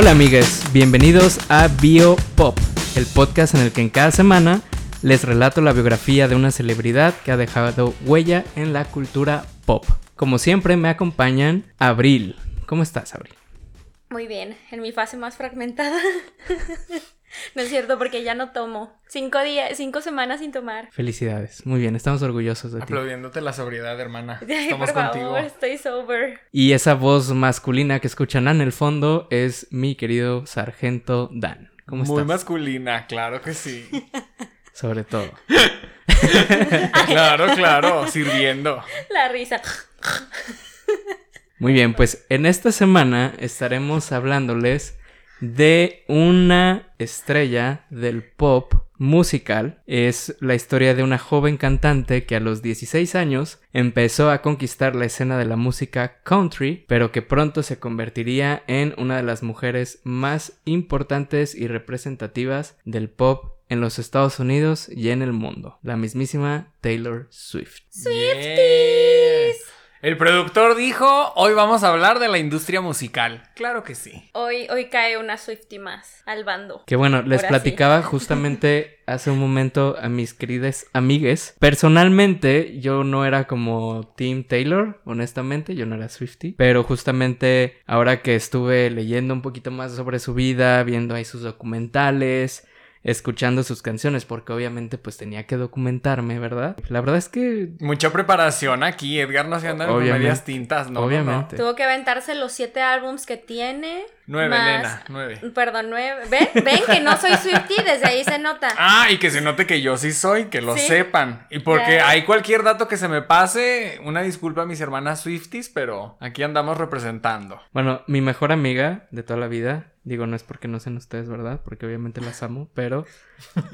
Hola amigues, bienvenidos a BioPop, el podcast en el que en cada semana les relato la biografía de una celebridad que ha dejado huella en la cultura pop. Como siempre me acompañan Abril. ¿Cómo estás, Abril? Muy bien, en mi fase más fragmentada. no es cierto, porque ya no tomo. Cinco días, cinco semanas sin tomar. Felicidades, muy bien, estamos orgullosos de ti. Aplaudiéndote la sobriedad, hermana. Ay, Estamos por contigo. favor, estoy sober. Y esa voz masculina que escuchan en el fondo es mi querido sargento Dan. ¿Cómo Muy estás? masculina, claro que sí. Sobre todo. claro, claro, sirviendo. La risa. Muy bien, pues en esta semana estaremos hablándoles de una estrella del pop musical. Es la historia de una joven cantante que a los 16 años empezó a conquistar la escena de la música country, pero que pronto se convertiría en una de las mujeres más importantes y representativas del pop en los Estados Unidos y en el mundo, la mismísima Taylor Swift. Yes. El productor dijo, hoy vamos a hablar de la industria musical. Claro que sí. Hoy, hoy cae una Swifty más al bando. Que bueno, les Ahora sí. platicaba justamente hace un momento a mis queridas amigues. Personalmente, yo no era como Team Taylor, honestamente, yo no era Swifty. Pero justamente ahora que estuve leyendo un poquito más sobre su vida, viendo ahí sus documentales, escuchando sus canciones, porque obviamente pues tenía que documentarme, ¿verdad? La verdad es que... Mucha preparación aquí. Edgar no se anda con Obviamente. medias tintas, ¿no? no, no. Obviamente. Tuvo que aventarse los siete álbums que tiene. Nueve, más- nena, nueve. Perdón, nueve. ¿Ven? ¿Ven que no soy Swifty? Desde ahí se nota. Ah, y que se note que yo sí soy, que lo Sí. sepan. Y porque hay cualquier dato que se me pase, una disculpa a mis hermanas Swifties, pero aquí andamos representando. Bueno, mi mejor amiga de toda la vida, digo, no es porque no sean ustedes, ¿verdad? Porque obviamente las amo, pero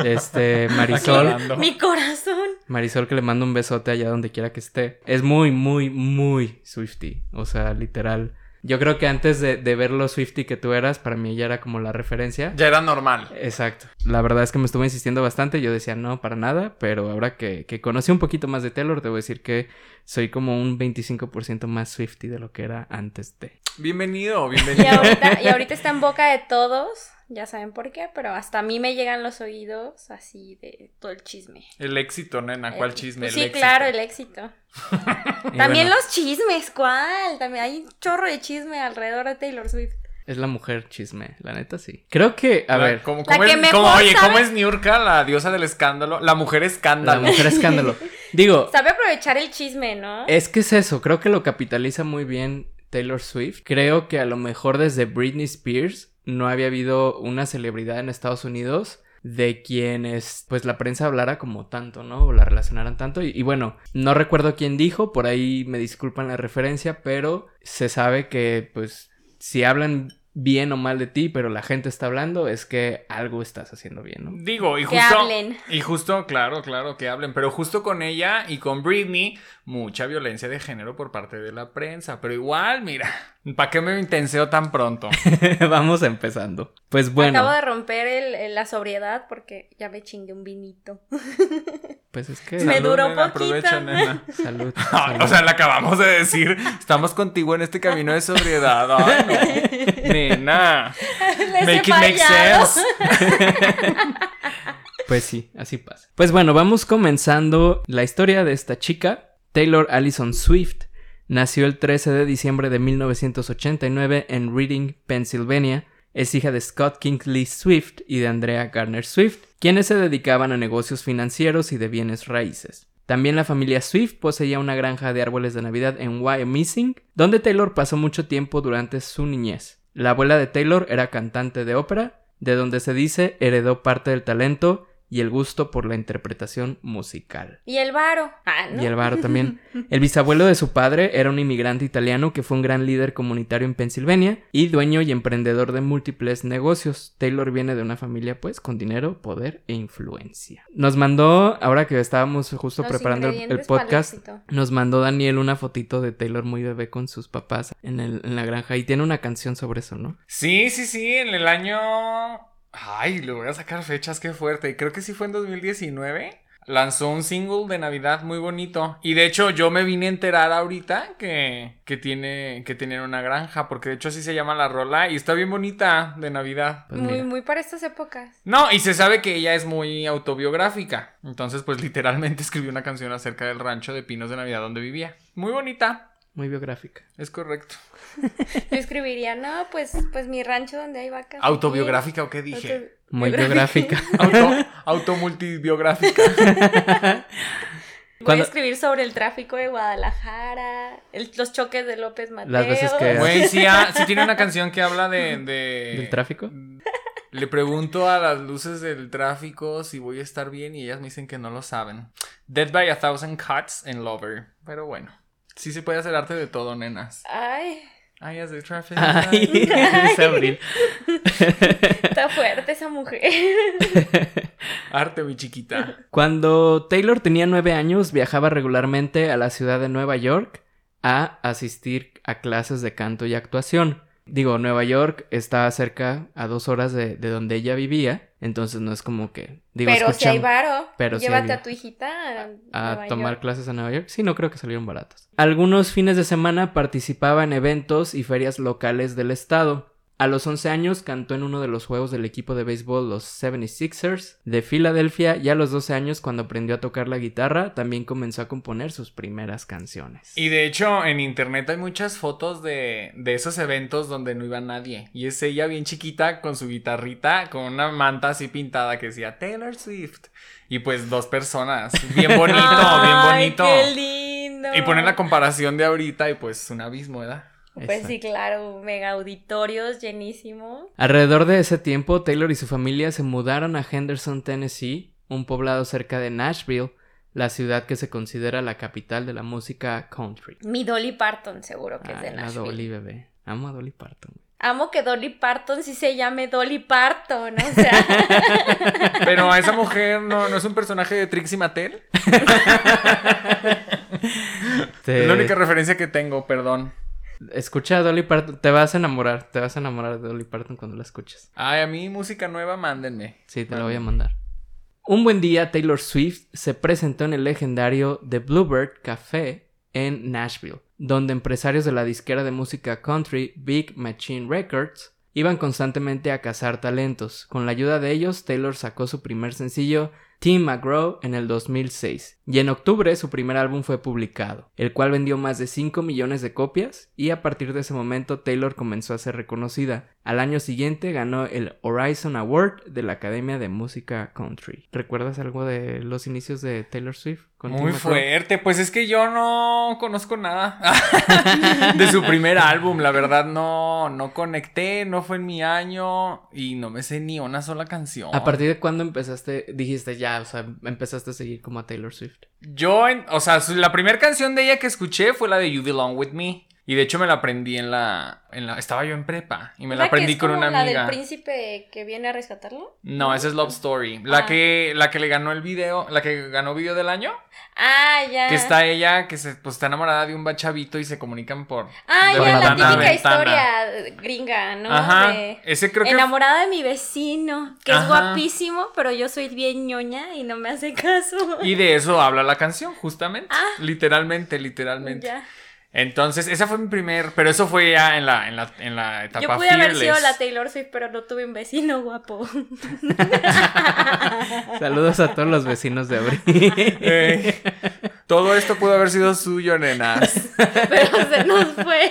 este Marisol. Mi corazón. Marisol que le mando un besote allá donde quiera que esté, es muy, muy, muy Swifty, o sea, literal. Yo creo que antes de, de ver lo Swifty que tú eras, para mí ella era como la referencia. Ya era normal. Exacto. La verdad es que me estuvo insistiendo bastante. Yo decía no, para nada. Pero ahora que, que conocí un poquito más de Taylor, debo decir que soy como un 25% más Swifty de lo que era antes de. Bienvenido, Y bienvenido. ahorita, y ahorita está en boca de todos. Ya saben por qué, pero hasta a mí me llegan los oídos así de todo el chisme. El éxito, nena, ¿cuál Eh, chisme? Sí, El éxito. claro, el éxito. También bueno, los chismes, ¿cuál? También hay un chorro de chisme alrededor de Taylor Swift. Es la mujer chisme, la neta sí. Creo que, a La- ver, ¿cómo, La cómo que es, mejor cómo- oye, sabe- ¿cómo es Niurka, la diosa del escándalo? La mujer la escándalo. mujer escándalo. Digo, Sabe aprovechar el chisme, ¿no? es que es eso. Creo que lo capitaliza muy bien Taylor Swift. Creo que a lo mejor desde Britney Spears no había habido una celebridad en Estados Unidos de quienes pues la prensa hablara como tanto, ¿no? O la relacionaran tanto. Y, y bueno, no recuerdo quién dijo, por ahí me disculpan la referencia, pero se sabe que pues si hablan bien o mal de ti, pero la gente está hablando, es que algo estás haciendo bien, ¿no? Digo, y Que justo. hablen. Y justo, claro, claro, que hablen. Pero justo con ella y con Britney, mucha violencia de género por parte de la prensa. Pero igual, mira, ¿para qué me intenseo tan pronto? Vamos empezando. Pues bueno, Acabo de romper el- el- la sobriedad porque ya me chingué un vinito. pues es que... Me duró nena, poquito. Aprovecha, nena. Salud. O sea, le acabamos de decir, estamos contigo en este camino de sobriedad. Ay, no. Make it make sense. Pues sí, así pasa. Pues bueno, vamos comenzando la historia de esta chica. Taylor Allison Swift nació el 13 de diciembre de 1989 en Reading, Pennsylvania. Es hija de Scott Kingsley Swift y de Andrea Garner Swift, quienes se dedicaban a negocios financieros y de bienes raíces. También la familia Swift poseía una granja de árboles de Navidad en Wyoming, donde Taylor pasó mucho tiempo durante su niñez. La abuela de Taylor era cantante de ópera, de donde se dice heredó parte del talento y el gusto por la interpretación musical. Y el varo. Ah, ¿no? Y el varo también. El bisabuelo de su padre era un inmigrante italiano que fue un gran líder comunitario en Pensilvania y dueño y emprendedor de múltiples negocios. Taylor viene de una familia pues con dinero, poder e influencia. Nos mandó, ahora que estábamos justo Los preparando el, podcast, nos mandó Daniel una fotito de Taylor muy bebé con sus papás en, el- en la granja y tiene una canción sobre eso, ¿no? Sí, sí, sí, en el año Ay, le voy a sacar fechas, qué fuerte. Creo que sí fue en 2019. lanzó un single de Navidad muy bonito. Y de hecho, yo me vine a enterar ahorita que, que tiene que tienen una granja, porque de hecho así se llama la rola y está bien bonita de Navidad. Pues muy, mira. muy para estas épocas. No, y se sabe que ella es muy autobiográfica. Entonces, pues literalmente escribió una canción acerca del rancho de pinos de Navidad donde vivía. Muy bonita, Muy biográfica. es correcto. Yo escribiría, no, pues, pues mi rancho donde hay vacas. ¿Autobiográfica o qué dije? Auto- Muy biográfica. Auto, automultibiográfica. Voy Cuando- a escribir sobre el tráfico de Guadalajara, el- los choques de López Mateo. Las veces que- Güey, sí, ah, sí tiene una canción que habla de, de- ¿Del tráfico? Le pregunto a las luces del tráfico si voy a estar bien y ellas me dicen que no lo saben. Dead by a Thousand Cuts en Lover. Pero bueno, sí se puede hacer arte de todo, nenas. Ay, Ay, the traffic. Ay, dice Abril. está fuerte esa mujer. Arte, mi chiquita. Cuando Taylor tenía nueve años, viajaba regularmente a la ciudad de Nueva York a asistir a clases de canto y actuación. Digo, Nueva York está cerca a dos horas de, de donde ella vivía, entonces no es como que... Digo, pero si hay varo, pero llévate hay- a tu hijita a, a tomar York. clases a Nueva York. Sí, no creo que salieron baratos. Algunos fines de semana participaba en eventos y ferias locales del estado. A los 11 años cantó en uno de los juegos del equipo de béisbol los 76ers de Filadelfia y a los 12 años cuando aprendió a tocar la guitarra también comenzó a componer sus primeras canciones. Y de hecho, en internet hay muchas fotos de, de esos eventos donde no iba nadie. Y es ella bien chiquita con su guitarrita, con una manta así pintada que decía Taylor Swift. Y pues dos personas. Bien bonito, bien Ay, bonito. qué lindo. Y poner la comparación de ahorita y pues un abismo, ¿verdad? Pues sí, claro, mega auditorios llenísimo. Alrededor de ese tiempo, Taylor y su familia se mudaron a Henderson, Tennessee, un poblado cerca de Nashville, la ciudad que se considera la capital de la música country. Mi Dolly Parton, seguro que es de Ay, la Nashville. Dolly bebé. Amo a Dolly Parton. Amo que Dolly Parton sí se llame Dolly Parton, o sea. Pero a esa mujer no, no es un personaje de Trixie Mattel. Te- Es la única referencia que tengo, perdón. Escucha a Dolly Parton, te vas a enamorar, te vas a enamorar de Dolly Parton cuando la escuches. Ay, a mí música nueva, mándenme. Sí, te la voy a mandar. Un buen día, Taylor Swift se presentó en el legendario The Bluebird Café en Nashville, donde empresarios de la disquera de música country Big Machine Records iban constantemente a cazar talentos. Con la ayuda de ellos, Taylor sacó su primer sencillo, Tim McGraw, en el 2006, y en octubre su primer álbum fue publicado, el cual vendió más de 5 millones de copias, y a partir de ese momento Taylor comenzó a ser reconocida. Al año siguiente ganó el Horizon Award de la Academia de Música Country. ¿Recuerdas algo de los inicios de Taylor Swift? Muy fuerte, pues es que yo no conozco nada de su primer álbum, la verdad no, no conecté, no fue en mi año y no me sé ni una sola canción. ¿A partir de cuándo empezaste, dijiste ya, o sea, empezaste a seguir como a Taylor Swift? Yo, en- o sea, la primera canción de ella que escuché fue la de You Belong With Me y de hecho me la aprendí en la, en la, estaba yo en prepa y me la ¿La que aprendí es con como una la amiga. del príncipe que viene a rescatarlo? No, esa es Love Story, la Ah. que, la que le ganó el video, la que ganó video del año, Ah, ya. que está ella, que se, pues está enamorada de un bachavito y se comunican por Ah, ya, la típica ventana. historia gringa, ¿no? Ajá, De ese creo que Enamorada de mi vecino, que es guapísimo, pero yo soy bien ñoña y no me hace caso. Y de eso habla la canción, justamente. Ah. Literalmente, literalmente. Ya. Entonces, esa fue mi primer. Pero eso fue ya en la, en la, en la etapa Yo pude haber sido la Taylor Swift, pero no tuve un vecino guapo. Saludos a todos los vecinos de Abril. Todo esto pudo haber sido suyo, nenas. pero se nos fue.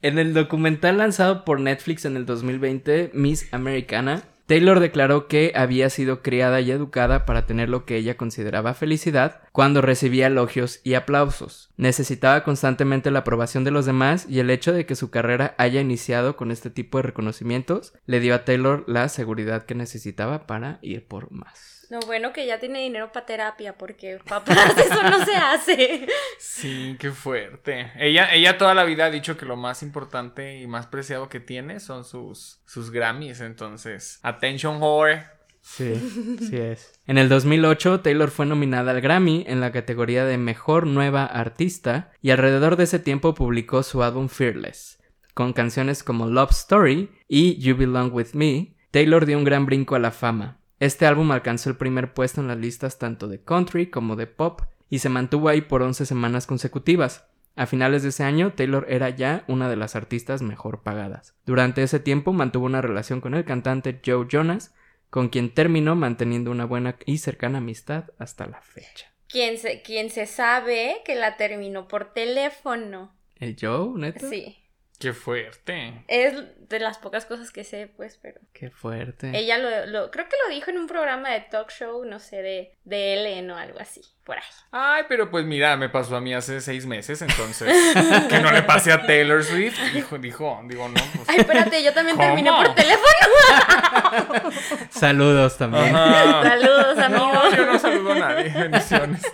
En el documental lanzado por Netflix en el 2020, Miss Americana, Taylor declaró que había sido criada y educada para tener lo que ella consideraba felicidad cuando recibía elogios y aplausos. Necesitaba constantemente la aprobación de los demás y el hecho de que su carrera haya iniciado con este tipo de reconocimientos le dio a Taylor la seguridad que necesitaba para ir por más. Lo bueno que ya tiene dinero para terapia, porque papás, eso no se hace. Sí, qué fuerte. Ella, ella toda la vida ha dicho que lo más importante y más preciado que tiene son sus, sus Grammys. Entonces, attention whore. Sí, sí es. En el 2008, Taylor fue nominada al Grammy en la categoría de Mejor Nueva Artista y alrededor de ese tiempo publicó su álbum Fearless. Con canciones como Love Story y You Belong With Me, Taylor dio un gran brinco a la fama. Este álbum alcanzó el primer puesto en las listas tanto de country como de pop y se mantuvo ahí por 11 semanas consecutivas. A finales de ese año, Taylor era ya una de las artistas mejor pagadas. Durante ese tiempo mantuvo una relación con el cantante Joe Jonas, con quien terminó manteniendo una buena y cercana amistad hasta la fecha. Quien se, quien se sabe que la terminó por teléfono. ¿El Joe, neta? Sí. Qué fuerte. Es de las pocas cosas que sé, pues, pero. Qué fuerte. Ella lo, lo- creo que lo dijo en un programa de talk show, no sé, de, de Ellen o algo así, por ahí. Ay, pero pues mira, me pasó a mí hace seis meses, entonces. que no le pase a Taylor Swift. Dijo, dijo, digo, no, pues. Ay, espérate, yo también ¿Cómo? terminé por teléfono. Saludos también. Ajá. Saludos, amigos. No, yo no saludo a nadie. Bendiciones.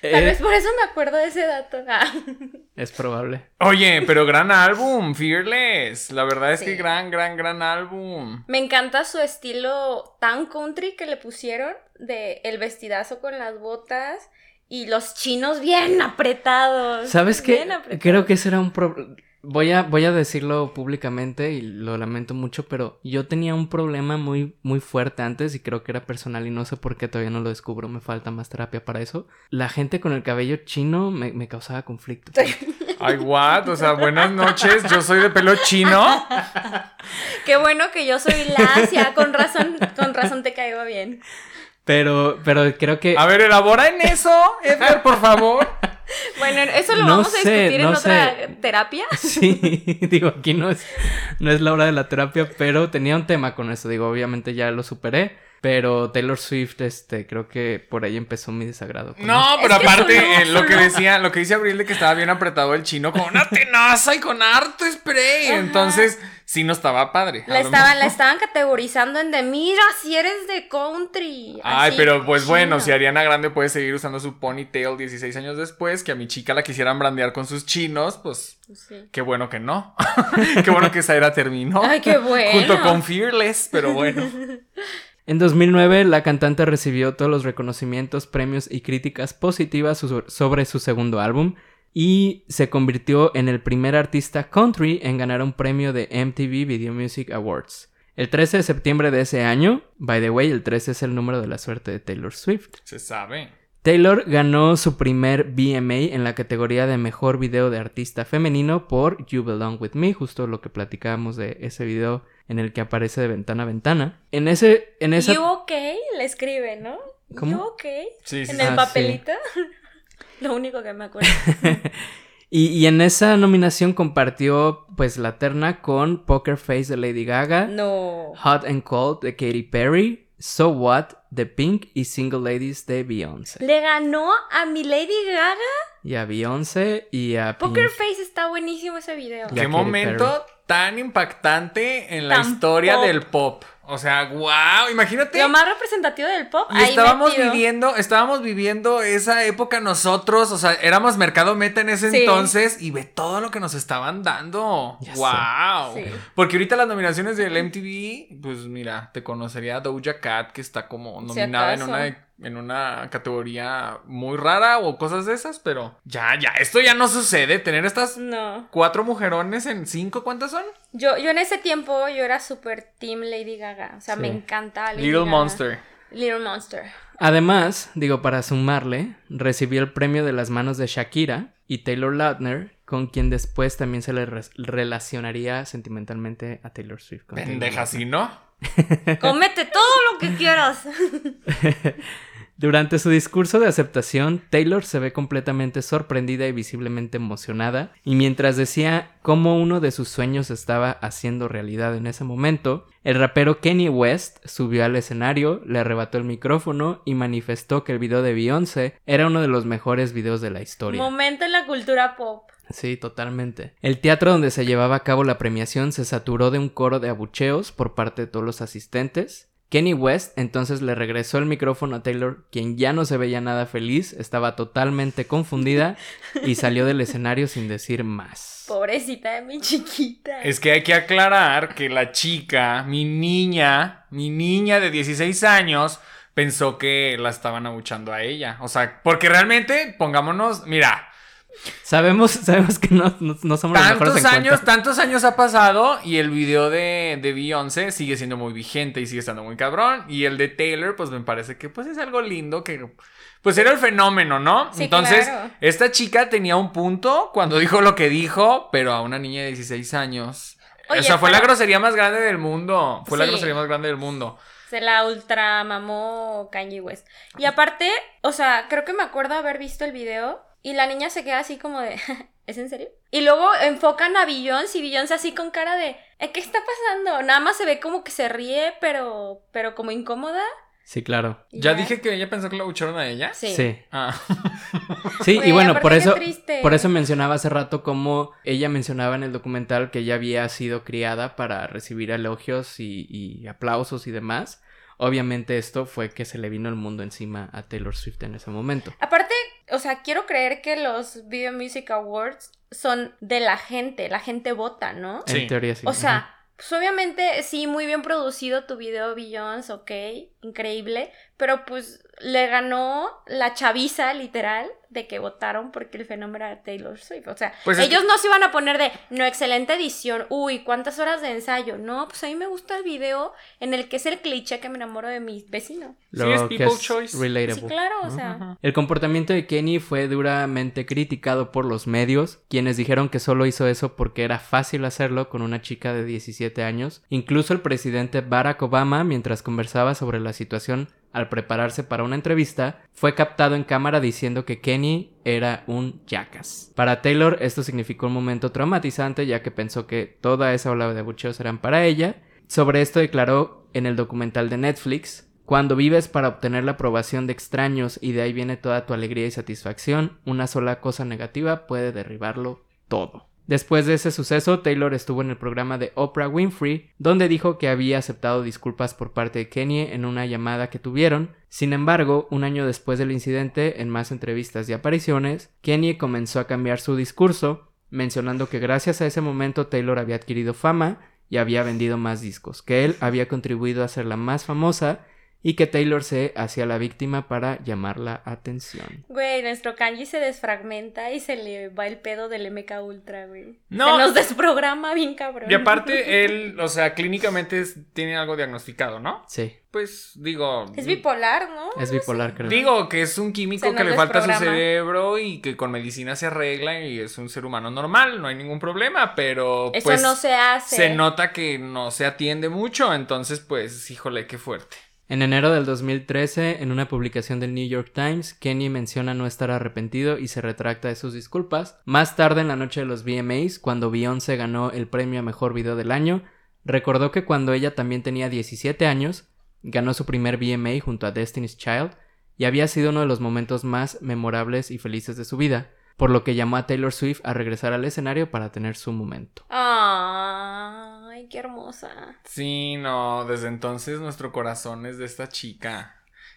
Tal Eh, vez por eso me acuerdo de ese dato. Ah. es probable. Oye, pero gran álbum, Fearless. La verdad es Sí. que gran, gran, gran álbum. Me encanta su estilo tan country que le pusieron de el vestidazo con las botas y los chinos bien apretados. ¿Sabes qué? Creo que ese era un problema. Voy a, voy a decirlo públicamente y lo lamento mucho, pero yo tenía un problema muy, muy fuerte antes y creo que era personal y no sé por qué todavía no lo descubro, me falta más terapia para eso. La gente con el cabello chino me, me causaba conflicto. Ay, what? O sea, buenas noches. Yo soy de pelo chino. Qué bueno que yo soy lacia, con razón, con razón te caigo bien. Pero, pero creo que... A ver, elabora en eso, Edgar, por favor. Bueno, eso lo No vamos a discutir no en otra terapia. Sí, digo, aquí no es, no es la hora de la terapia, pero tenía un tema con eso, digo, obviamente ya lo superé, pero Taylor Swift, este, creo que por ahí empezó mi desagrado. No, pero que aparte, eh, lo que decía, lo que dice Abril de que estaba bien apretado el chino con una tenaza y con harto spray. Ajá. Entonces, sí no estaba padre. La estaban, la estaban categorizando en de mira si eres de country. Ay, así, pero pues bueno, si Ariana Grande puede seguir usando su ponytail 16 años después, que a mi chica la quisieran brandear con sus chinos, pues Sí. qué bueno que no. qué bueno que esa era terminó. Ay, qué bueno. Junto con Fearless, pero bueno. En 2009, la cantante recibió todos los reconocimientos, premios y críticas positivas sobre su segundo álbum y se convirtió en el primer artista country en ganar un premio de MTV Video Music Awards. El 13 de septiembre de ese año, by the way, el 13 es el número de la suerte de Taylor Swift. Se sabe. Taylor ganó su primer BMA en la categoría de mejor video de artista femenino por You Belong With Me, justo lo que platicábamos de ese video en el que aparece de ventana a ventana. En ese, en esa... You okay, le escribe, ¿no? ¿Cómo? You okay. Sí, sí, En sí. el Ah, papelito. Lo único que me acuerdo. Y, y en esa nominación compartió pues la terna con Poker Face de Lady Gaga, No. Hot and Cold de Katy Perry, So What de Pink y Single Ladies de Beyoncé. Le ganó a mi Lady Gaga. Y a Beyoncé y a Pink. Poker Face está buenísimo ese video. Qué momento tan impactante en la Tan historia pop. del pop. O sea, wow, imagínate. Lo más representativo del pop. Y ahí estábamos metido. viviendo, estábamos viviendo esa época nosotros, o sea, éramos mercado meta en ese Sí. entonces y ve todo lo que nos estaban dando. Ya wow. Sí. Porque ahorita las nominaciones del MTV, pues mira, te conocería Doja Cat que está como Si nominada en una en una categoría muy rara o cosas de esas, pero ya ya esto ya no sucede tener estas No. cuatro mujerones en cinco, ¿cuántas son? Yo, yo en ese tiempo yo era super team Lady Gaga. O sea, Sí. me encantaba Lady Little Gaga. Monster. Little Monster. Además, digo, para sumarle, recibió el premio de las manos de Shakira y Taylor Lautner, con quien después también se le re- relacionaría sentimentalmente a Taylor Swift. Pendeja. ¿sí no? Comete todo lo que quieras. Durante su discurso de aceptación, Taylor se ve completamente sorprendida y visiblemente emocionada, y mientras decía cómo uno de sus sueños estaba haciendo realidad en ese momento, el rapero Kanye West subió al escenario, le arrebató el micrófono y manifestó que el video de Beyoncé era uno de los mejores videos de la historia. Momento en la cultura pop. Sí, totalmente. El teatro donde se llevaba a cabo la premiación se saturó de un coro de abucheos por parte de todos los asistentes. Kenny West entonces le regresó el micrófono a Taylor, quien ya no se veía nada feliz, estaba totalmente confundida y salió del escenario sin decir más. Pobrecita de mi chiquita. Es que hay que aclarar que la chica, mi niña, mi niña de 16 años, pensó que la estaban abuchando a ella. O sea, porque realmente, pongámonos, mira, Sabemos, sabemos que no, no, no somos los mejores Tantos en años, cuenta. tantos años ha pasado y el video de, de Beyoncé sigue siendo muy vigente y sigue estando muy cabrón. Y el de Taylor, pues me parece que pues es algo lindo que... Pues era el fenómeno, ¿no? Sí, Entonces, claro. esta chica tenía un punto cuando dijo lo que dijo, pero a una niña de 16 años. Oye, o sea, fue la grosería más grande del mundo. Fue la grosería más grande del mundo. Se la ultra mamó Kanye West. Y aparte, o sea, creo que me acuerdo haber visto el video y la niña se queda así como de, ¿es en serio? Y luego enfocan a Beyoncé y Beyoncé así con cara de, "¿Eh, ¿qué está pasando? Nada más se ve como que se ríe, pero, pero como incómoda. Sí, claro. ¿Ya dije que ella pensó que la bucharon a ella? Sí. Sí. Ah. Sí, y bueno, por eso, por eso mencionaba hace rato cómo ella mencionaba en el documental que ella había sido criada para recibir elogios y, y aplausos y demás. Obviamente esto fue que se le vino el mundo encima a Taylor Swift en ese momento. Aparte, o sea, quiero creer que los Video Music Awards son de la gente, la gente vota, ¿no? Sí. En teoría sí. O Ajá. sea, pues obviamente sí, muy bien producido tu video Beyoncé, ok, increíble, pero pues le ganó la chaviza literal de que votaron porque el fenómeno era Taylor Swift. O sea, Pues es ellos no se iban a poner de, no, excelente edición, uy, cuántas horas de ensayo. No, pues a mí me gusta el video en el que es el cliché que me enamoro de mi vecino. Sí, es que es choice. relatable. Sí, claro, o sea. El comportamiento de Kenny fue duramente criticado por los medios, quienes dijeron que solo hizo eso porque era fácil hacerlo con una chica de 17 años. Incluso el presidente Barack Obama, mientras conversaba sobre la situación al prepararse para una entrevista, fue captado en cámara diciendo que Kenny era un jackass. Para Taylor esto significó un momento traumatizante ya que pensó que toda esa ola de abucheos eran para ella. Sobre esto declaró en el documental de Netflix cuando vives para obtener la aprobación de extraños y de ahí viene toda tu alegría y satisfacción, una sola cosa negativa puede derribarlo todo. Después de ese suceso, Taylor estuvo en el programa de Oprah Winfrey, donde dijo que había aceptado disculpas por parte de Kanye en una llamada que tuvieron. Sin embargo, un año después del incidente, en más entrevistas y apariciones, Kanye comenzó a cambiar su discurso, mencionando que gracias a ese momento Taylor había adquirido fama y había vendido más discos, que él había contribuido a hacerla más famosa y que Taylor se hacía la víctima para llamar la atención. Güey, nuestro kanji se desfragmenta y se le va el pedo del MK Ultra, güey. No. Se nos desprograma bien cabrón. Y aparte, él, o sea, clínicamente es- tiene algo diagnosticado, ¿no? Sí, Pues digo. Es bipolar, ¿no? es bipolar, creo. Digo que es un químico que le falta a su cerebro y que con medicina se arregla y es un ser humano normal, no hay ningún problema, pero Eso pues no se hace. se nota que no se atiende mucho, entonces pues híjole, qué fuerte. En enero del 2013, en una publicación del New York Times, Kenny menciona no estar arrepentido y se retracta de sus disculpas. Más tarde, en la noche de los VMAs, cuando Beyoncé ganó el premio a Mejor Video del Año, recordó que cuando ella también tenía 17 años, ganó su primer VMA junto a Destiny's Child y había sido uno de los momentos más memorables y felices de su vida, por lo que llamó a Taylor Swift a regresar al escenario para tener su momento. Ay, qué hermosa. Sí, no, desde entonces nuestro corazón es de esta chica.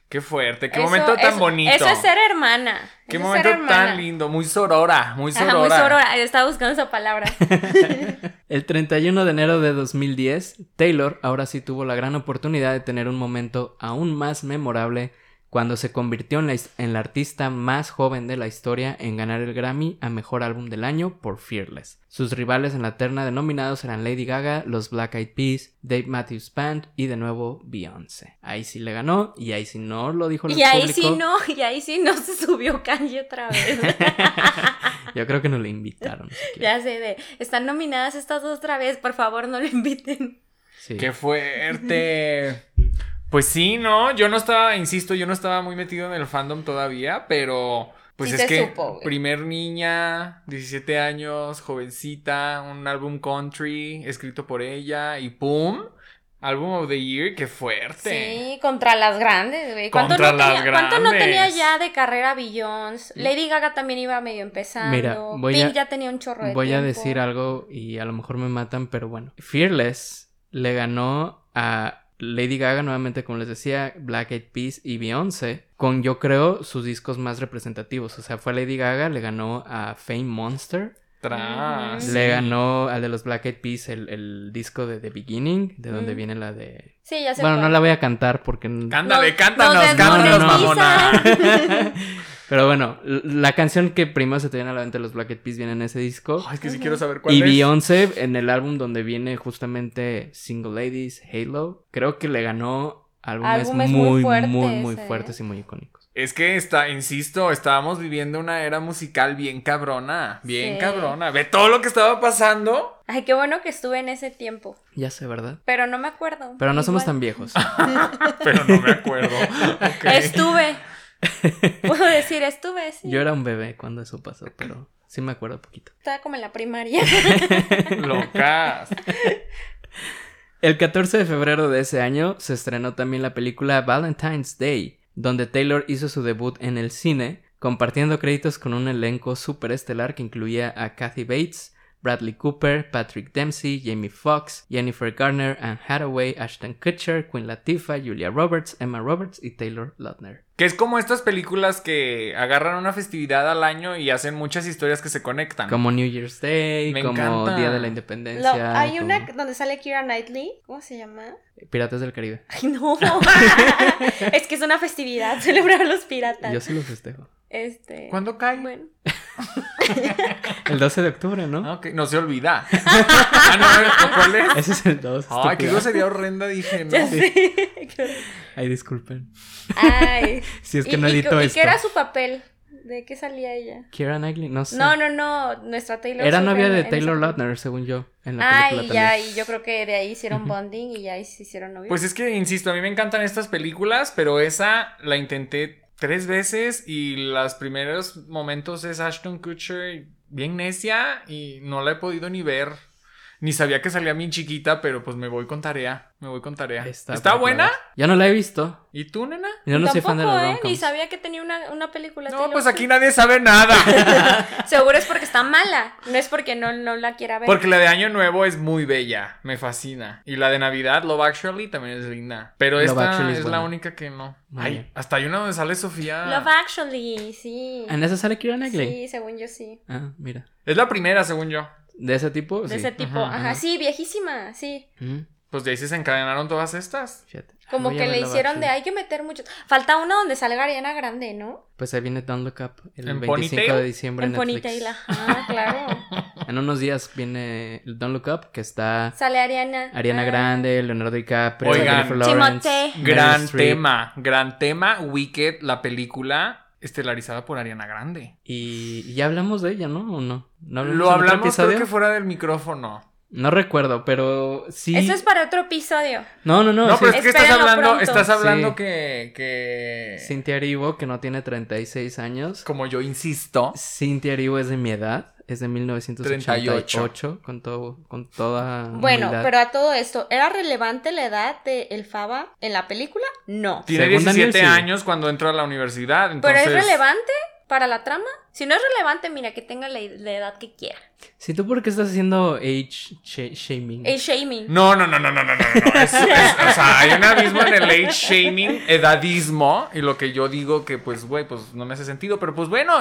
Qué fuerte, qué Eso- momento tan eso- bonito. Eso es ser hermana. Qué Eso momento tan lindo, muy sorora, muy Ajá, sorora. muy sorora. Estaba buscando esa palabra. El 31 de enero de 2010, Taylor ahora sí tuvo la gran oportunidad de tener un momento aún más memorable cuando se convirtió en la, his- en la artista más joven de la historia en ganar el Grammy a Mejor Álbum del Año por Fearless. Sus rivales en la terna de nominados eran Lady Gaga, los Black Eyed Peas, Dave Matthews Band y de nuevo Beyoncé. Ahí sí le ganó y ahí sí no lo dijo el y ahí público. sí no, y ahí sí no se subió Kanji otra vez. Yo creo que no le invitaron. siquiera. ya sé de, están nominadas estas dos otra vez, por favor no lo inviten. Sí. Qué fuerte. Pues sí, no, yo no estaba, insisto, yo no estaba muy metido en el fandom todavía, pero pues Sí es que supo, primer niña, 17 años, jovencita, un álbum country escrito por ella y pum, álbum of the year, qué fuerte. Sí, contra las grandes, güey. ¿Cuánto, Contra no las tenía, ¿Cuánto no tenía grandes. ya de carrera Beyoncé? Lady Gaga también iba medio empezando. Mira, voy Pink a- ya tenía un chorro de Voy a decir algo y a lo mejor me matan, pero bueno. Fearless le ganó a Lady Gaga, nuevamente como les decía, Black Eyed Peas y Beyoncé, con yo creo sus discos más representativos. O sea, fue Lady Gaga, le ganó a Fame Monster, Tras. Le ganó al de los Black Eyed Peas el, el disco de The Beginning, de donde Mm. viene la de... Sí, ya sé Bueno, no la voy a cantar porque... Ándale, Nos- cántanos, nos cántanos, mamona. Pero bueno, la canción que primero se te viene a la mente de los Black Eyed Peas viene en ese disco. Ay, es que sí quiero saber cuál Y es. Beyoncé en el álbum donde viene justamente Single Ladies, Halo, creo que le ganó álbumes, Álbumes muy, muy muy, fuertes, muy, eh. fuertes y muy icónicos. Es que está, insisto, estábamos viviendo una era musical bien cabrona, bien Sí. cabrona. Ve todo lo que estaba pasando. Ay, qué bueno que estuve en ese tiempo. Ya sé, ¿verdad? Pero no me acuerdo. Pero no somos tan viejos. Pero no me acuerdo. Ok. Estuve. Puedo decir, estuve, sí. Yo era un bebé cuando eso pasó, pero sí me acuerdo poquito. Estaba como en la primaria. Locas. El 14 de febrero de ese año se estrenó también la película Valentine's Day, donde Taylor hizo su debut en el cine, compartiendo créditos con un elenco superestelar que incluía a Kathy Bates, Bradley Cooper, Patrick Dempsey, Jamie Foxx, Jennifer Garner, Anne Hathaway, Ashton Kutcher, Queen Latifah, Julia Roberts, Emma Roberts y Taylor Lautner. Que es como estas películas que agarran una festividad al año y hacen muchas historias que se conectan. Como New Year's Day, Me como encanta. Día de la Lo- Independencia. hay como una donde sale Kira Knightley. ¿Cómo se llama? Piratas del Caribe. Ay, no. es que es una festividad celebrar a los piratas. Yo sí lo festejo. Este. ¿Cuándo cae? Bueno. El 12 de octubre, ¿no? Ah, ok, No se olvida. ah, no. ¿cuál es? Ese es el 2. Ay, qué estúpida. grosería horrenda dije, ¿no? Ya sé. Ay, disculpen. Ay. Si es que ¿Y- no y- edito y, esto. qué era su papel? ¿De qué salía ella? Kira Knightley, no sé. No, no, no. Nuestra Taylor. Era novia de Taylor esa- Lautner, según yo, en la película Ay, ya, también. y yo creo que de ahí hicieron bonding y ya ahí se hicieron novios. Pues es que, insisto, a mí me encantan estas películas, pero esa la intenté tres veces y los primeros momentos es Ashton Kutcher bien necia y no la he podido ni ver. Ni sabía que salía bien chiquita, pero pues me voy con tarea. Me voy con tarea. ¿Está, para buena? Ya no la he visto. ¿Y tú, nena? Yo no soy fan de los ¿eh? Ni sabía que tenía una, una película. No, Taylor pues aquí nadie sabe nada. Seguro es porque está mala. No es porque no, no la quiera ver. Porque la de Año Nuevo es muy bella. Me fascina. Y la de Navidad, Love Actually, también es linda. Pero Love esta Actually es, es la única que no. Ay, hasta hay una donde sale Sofía. Love Actually, sí. ¿En esa sale Kira Knightley? Sí, según yo sí. Ah, mira. Es la primera, según yo. ¿De ese tipo? De sí. ese tipo. Ajá, Ajá, ajá. sí, viejísima, sí. Mm, Pues de ahí se desencadenaron todas estas. fíjate. Como Voy que le hicieron de hay que meter muchos. Falta una donde salga Ariana Grande, ¿no? Pues ahí viene Don't Look Up el ¿En 25 Ponytail? de diciembre en En Netflix. Ponytail, ajá, claro. En unos días viene el Don't Look Up, que está Sale Ariana. Ariana Ah. Grande, Leonardo DiCaprio, Oigan. Jennifer Lawrence, Gran tema. Gran tema. Wicked, la película estelarizada por Ariana Grande. Y ya hablamos de ella, ¿no? ¿O no? ¿No hablamos Lo hablamos creo que fuera del micrófono. No recuerdo, pero sí. Eso es para otro episodio. No, no, no. No, sí. pero es que estás hablando, pronto. estás hablando Sí. que, que Cintia Erivo, que no tiene 36 años. como yo insisto, Cintia Erivo es de mi edad. Es de 1988. Con, todo, con toda. Bueno, humildad. pero a todo esto, ¿era relevante la edad de El Faba en la película? No. tiene Según Daniel, 17 sí. años cuando entra a la universidad. ¿Pero es relevante para la trama? Si no es relevante, mira, que tenga la, la edad que quiera. Si tú, ¿por qué estás haciendo age sh- shaming? El shaming. No, no, no, no, no, no, no. no. Es- es- o sea, hay un abismo en el age shaming, edadismo. Y lo que yo digo que, pues, güey, pues no me hace sentido. Pero pues bueno,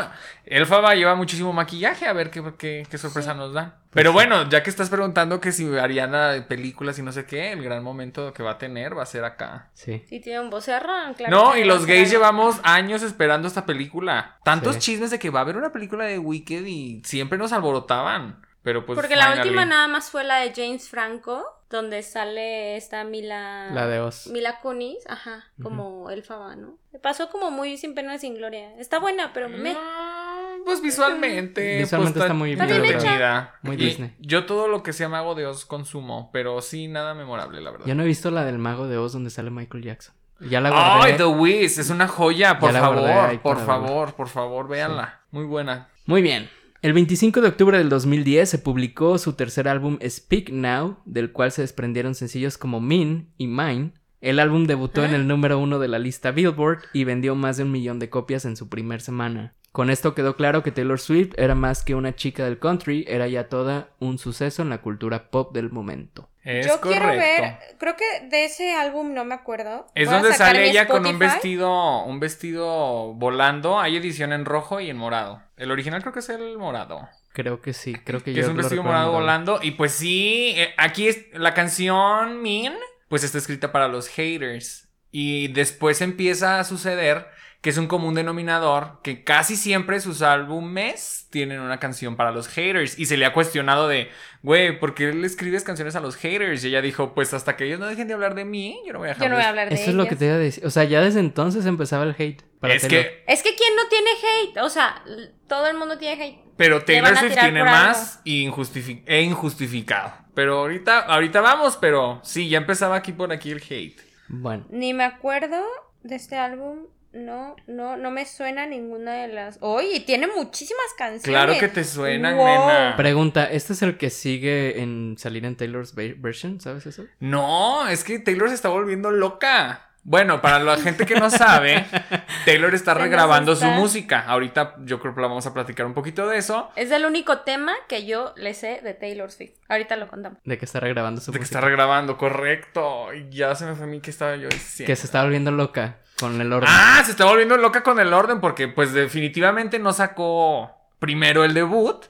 Elfaba lleva muchísimo maquillaje. A ver qué, qué, qué sorpresa nos dan. Pero bueno, ya que estás preguntando que si Ariana películas y no sé qué, el gran momento que va a tener va a ser acá. Sí. Si tiene un vocerrón, claro. no, y los gays llevamos años esperando esta película. Tantos Sí. chismes de que va a haber una película de Wicked y siempre nos alborotaban. Pero pues. Porque la última nada más fue la de James Franco, donde sale esta Mila... La de Oz. Mila Kunis, ajá, como el Faba, ¿no? Pasó como muy sin pena sin gloria. Está buena, pero me... Mm, Pues visualmente. Visualmente pues, está muy Está bien entretenida. Muy Y Disney. Yo todo lo que sea Mago de Oz consumo, pero sí nada memorable, la verdad. Yo no he visto la del mago de Oz donde sale Michael Jackson. Ya la guardé. Ay, The Wiz, es una joya, por favor, por favor, por favor, véanla. Muy buena. Muy bien. El 25 de octubre del 2010 se publicó su tercer álbum Speak Now, del cual se desprendieron sencillos como Mean y Mine. El álbum debutó en el número uno de la lista Billboard y vendió más de un millón de copias en su primer semana. Con esto quedó claro que Taylor Swift era más que una chica del country, era ya toda un suceso en la cultura pop del momento. Es Yo correcto. quiero ver, creo que de ese álbum no me acuerdo. Es Voy donde sale ella con un vestido, un vestido volando. Hay edición en rojo y en morado. El original creo que es el morado. Creo que sí, creo que Que yo es un vestido morado morado. volando. Y pues sí, eh, aquí es la canción Mean, pues está escrita para los haters. Y después empieza a suceder que es un común denominador que casi siempre sus álbumes tienen una canción para los haters. Y se le ha cuestionado de, güey, ¿por qué le escribes canciones a los haters? Y ella dijo, pues hasta que ellos no dejen de hablar de mí, yo no voy a dejar Yo no voy a de- hablar de Eso es lo que te iba a decir. O sea, ya desde entonces empezaba el hate. Para Es Taylor. que, Es que ¿quién no tiene hate? O sea, todo el mundo tiene hate. pero Taylor Swift tiene más e injustificado. Pero ahorita, ahorita vamos, pero sí, ya empezaba aquí por aquí el hate. Bueno, Ni me acuerdo de este álbum. No, no, no me suena ninguna de las. Oye, tiene muchísimas canciones. Claro que te suenan, Wow. nena. pregunta, ¿este es el que sigue en salir en Taylor's ve- version? ¿Sabes eso? No, es que Taylor se está volviendo loca. Bueno, para la gente que no sabe, Taylor está regrabando está- su música. Ahorita yo creo que la vamos a platicar un poquito de eso. Es el único tema que yo le sé de Taylor Swift. Ahorita lo contamos. De que está regrabando su De que música. está regrabando, correcto. Y ya se me fue a mí que estaba yo diciendo. Que se está volviendo loca con el orden. Ah, se está volviendo loca con el orden porque pues definitivamente no sacó primero el debut.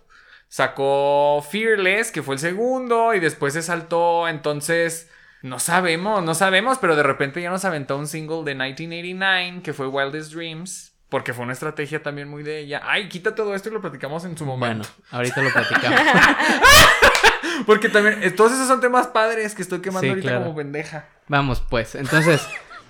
Sacó Fearless, que fue el segundo, y después se saltó, entonces no sabemos, no sabemos, pero de repente ya nos aventó un single de 1989, que fue Wildest Dreams, porque fue una estrategia también muy de ella. Ay, quita todo esto y lo platicamos en su bueno, momento. ahorita lo platicamos. Porque también, eh, todos esos son temas padres que estoy quemando Sí, ahorita claro. como pendeja. Vamos, pues. Entonces,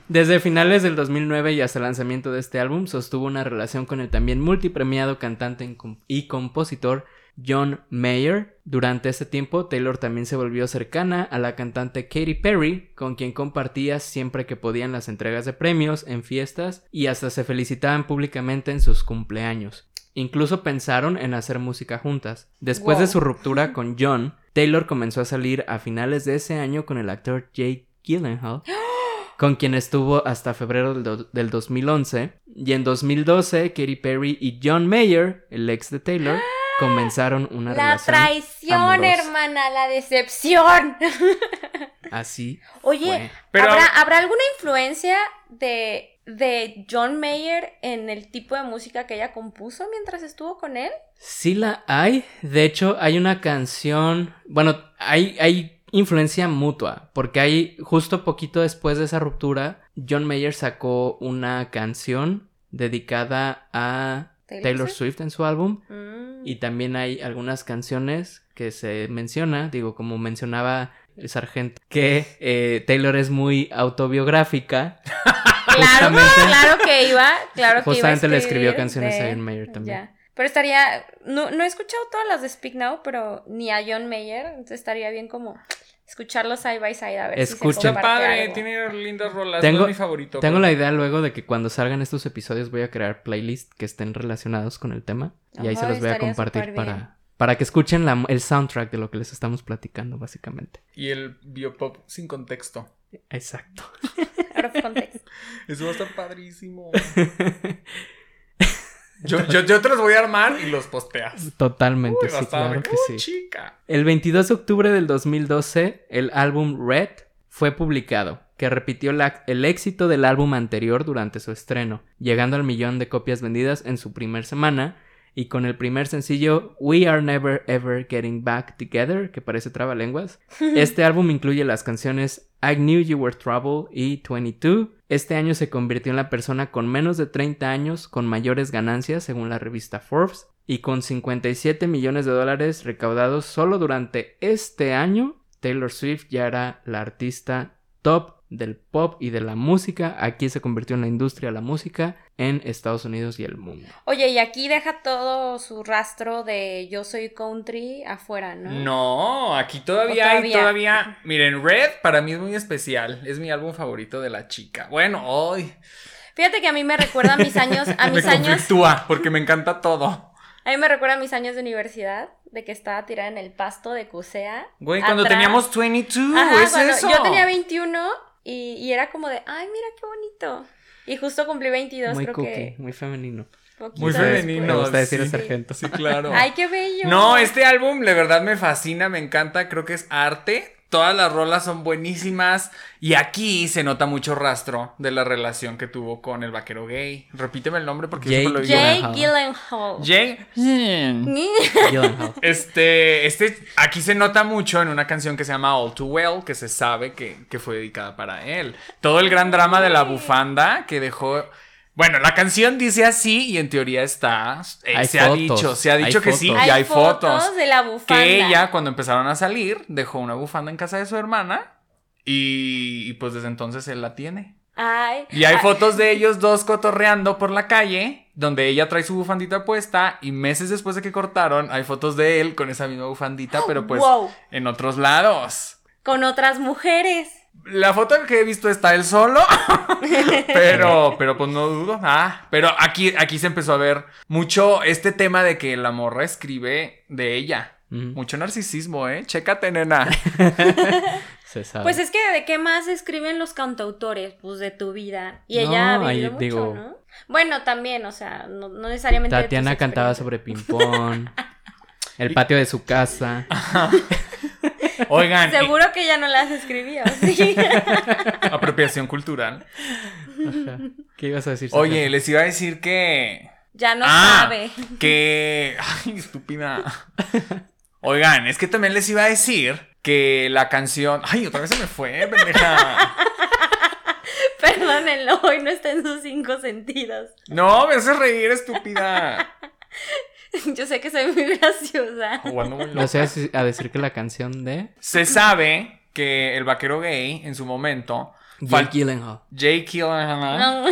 desde finales del 2009 y hasta el lanzamiento de este álbum, sostuvo una relación con el también multipremiado cantante y compositor John Mayer. Durante ese tiempo, Taylor también se volvió cercana a la cantante Katy Perry, con quien compartía siempre que podían las entregas de premios, en fiestas y hasta se felicitaban públicamente en sus cumpleaños. Incluso pensaron en hacer música juntas. Después de su ruptura con John, Taylor comenzó a salir a finales de ese año con el actor Jake Gyllenhaal, con quien estuvo hasta febrero del, del 2011. Y en 2012, Katy Perry y John Mayer, el ex de Taylor, comenzaron una La relación traición, amorosa. hermana, la decepción. Así. Oye, fue. Pero- ¿habrá, ¿habrá alguna influencia de, de John Mayer en el tipo de música que ella compuso mientras estuvo con él? Sí la hay. De hecho, hay una canción. Bueno, hay, hay influencia mutua. Porque hay justo poquito después de esa ruptura, John Mayer sacó una canción dedicada a ¿Taylor Taylor Swift? Swift en su álbum. Mm. Y también hay algunas canciones que se menciona, digo, como mencionaba el sargento, que eh, Taylor es muy autobiográfica. Claro, Justamente- claro que iba, claro que Justamente iba a le escribió canciones de- a John Mayer también. Ya. Pero estaría, no, no he escuchado todas las de Speak Now, pero ni a John Mayer, entonces estaría bien como escucharlos side by side a ver Escuchen. si se Padre, algo. tiene lindas rolas. Tengo- no es mi favorito. Tengo pero- la idea luego de que cuando salgan estos episodios voy a crear playlists que estén relacionados con el tema y ahí se los voy a compartir para, para que escuchen la- el soundtrack de lo que les estamos platicando, básicamente. Y el biopop sin contexto. Exacto. Eso va a estar padrísimo. Yo, yo, yo te los voy a armar y los posteas. Totalmente, Uy, sí, claro que ¡Uh, sí. chica. El 22 de octubre del 2012, el álbum Red fue publicado, que repitió la- el éxito del álbum anterior durante su estreno, llegando al millón de copias vendidas en su primer semana, y con el primer sencillo We Are Never Ever Getting Back Together, que parece trabalenguas. Este álbum incluye las canciones I Knew You Were Trouble y 22. Este año se convirtió en la persona con menos de 30 años con mayores ganancias según la revista Forbes y con 57 millones de dólares recaudados solo durante este año, Taylor Swift ya era la artista top del pop y de la música. Aquí se convirtió en la industria de la música en Estados Unidos y el mundo. Oye, y aquí deja todo su rastro de yo soy country afuera, ¿no? No, aquí todavía, hay, todavía. Miren, Red para mí es muy especial. Es mi álbum favorito de la chica. Bueno, hoy. Fíjate que a mí me recuerda a mis años, a me mis años, conflictúa porque me encanta todo. a mí me recuerda a mis años de universidad, de que estaba tirada en el pasto de Cusea. Güey, cuando atrás. teníamos 22, Ajá, es cuando eso. yo tenía 21 y, y era como de, ay, mira qué bonito. Y justo cumplí 22, Muy creo cookie, que muy femenino. Muy femenino. Me gusta decir sí. sargento. Sí, claro. Ay, qué bello. No, este álbum, de verdad me fascina, me encanta. Creo que es arte Todas las rolas son buenísimas. Y aquí se nota mucho rastro de la relación que tuvo con el vaquero gay. Repíteme el nombre porque siempre lo digo. Jay. Gyllenhaal. Jay. Gyllenhaal. Este, este, aquí se nota mucho en una canción que se llama All Too Well, que se sabe que, que fue dedicada para él. Todo el gran drama de la bufanda que dejó. Bueno, la canción dice así y en teoría está. eh, Hay se ha fotos, dicho, se ha dicho que sí, fotos. y hay fotos. de la bufanda. Que ella, cuando empezaron a salir, dejó una bufanda en casa de su hermana. Y, y pues desde entonces él la tiene. Ay. Y hay Ay, fotos de ellos dos cotorreando por la calle, donde ella trae su bufandita puesta, y meses después de que cortaron, hay fotos de él con esa misma bufandita, pero pues Wow. en otros lados. Con otras mujeres. La foto que he visto está él solo, pero, pero pues no dudo. Ah, pero aquí, aquí se empezó a ver mucho este tema de que la morra escribe de ella. Mucho narcisismo, ¿eh? Chécate, nena. Se sabe. Pues es que de qué más escriben los cantautores, pues de tu vida. Y ella ha ahí vivido mucho, digo- ¿no? Bueno, también, o sea, no, no necesariamente. Tatiana cantaba sobre ping-pong. El patio de su casa. Oigan, y- Seguro que ella no las escribía, ¿o sí. apropiación cultural. Ajá. ¿Qué ibas a decir? Oye, les iba a decir que ya no Ah, sabe. Que. Ay, estúpida. Oigan, es que también les iba a decir que la canción. Ay, otra vez se me fue, pendeja. Perdónenlo, hoy no está en sus cinco sentidos. No, me haces reír, estúpida. Yo sé que soy muy graciosa. Jugando muy No loca. sé si- a decir que la canción de Se sabe que el vaquero gay en su momento. Jake Gyllenhaal. Jake Gyllenhaal No.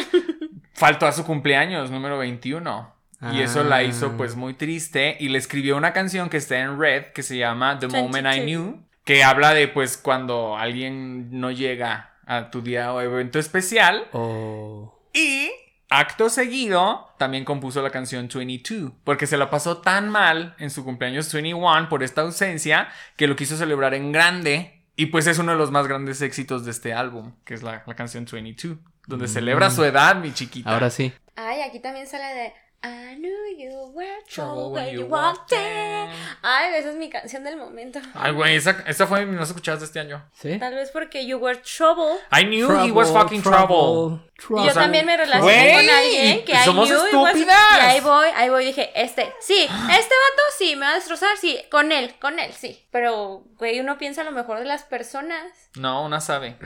faltó a su cumpleaños número 21. Y eso la hizo Ah. pues muy triste y le escribió una canción que está en Red que se llama The Moment I 22. Knew, que habla de pues cuando alguien no llega a tu día o evento especial Oh. y acto seguido también compuso la canción 22 porque se la pasó tan mal en su cumpleaños 21 por esta ausencia que lo quiso celebrar en grande y pues es uno de los más grandes éxitos de este álbum, que es la, la canción 22, donde Mm. celebra su edad, mi chiquita. Ahora sí. Ay, aquí también sale de I knew you were trouble Trouble when when you walked in. Ay, esa es mi canción del momento. Ay, güey, esa, esa fue mi más escuchada de este año. ¿Sí? Tal vez porque you were trouble. I knew he was fucking trouble. Y yo también me relacioné con alguien que I somos knew it was- estúpidas. Y ahí voy, ahí voy, dije, este, sí, este vato sí, me va a destrozar, sí, con él, con él, sí. Pero, güey, uno piensa lo mejor de las personas. No, una sabe.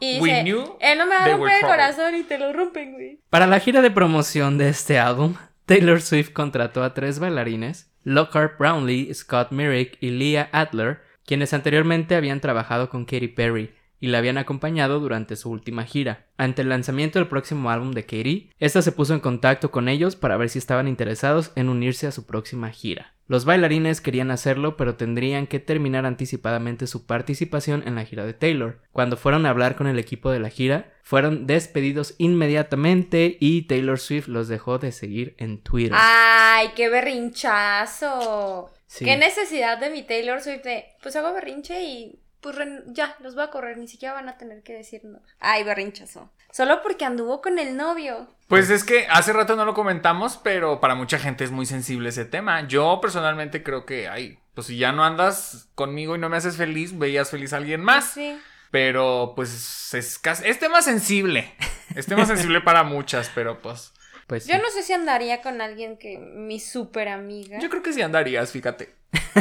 Y We dice, knew él no me va a romper el trouble. corazón y te lo rompen, güey. Para la gira de promoción de este álbum, Taylor Swift contrató a tres bailarines, Lockhart Brownlee, Scott Merrick y Leah Adler, quienes anteriormente habían trabajado con Katy Perry y la habían acompañado durante su última gira. Ante el lanzamiento del próximo álbum de Katy, esta se puso en contacto con ellos para ver si estaban interesados en unirse a su próxima gira. Los bailarines querían hacerlo, pero tendrían que terminar anticipadamente su participación en la gira de Taylor. Cuando fueron a hablar con el equipo de la gira, fueron despedidos inmediatamente y Taylor Swift los dejó de seguir en Twitter. Ay, qué berrinchazo. Sí. Qué necesidad de mi Taylor Swift de, pues hago berrinche y pues ya, los voy a correr, ni siquiera van a tener que decir nada. Ay, berrinchazo. Solo porque anduvo con el novio. Pues es que hace rato no lo comentamos, pero para mucha gente es muy sensible ese tema. Yo personalmente creo que, ay, pues si ya no andas conmigo y no me haces feliz, veías feliz a alguien más. Sí. Pero pues es, casi- es tema sensible. Es tema sensible para muchas, pero pues Pues Yo sí. no sé si andaría con alguien que mi super amiga. yo creo que sí andarías, fíjate.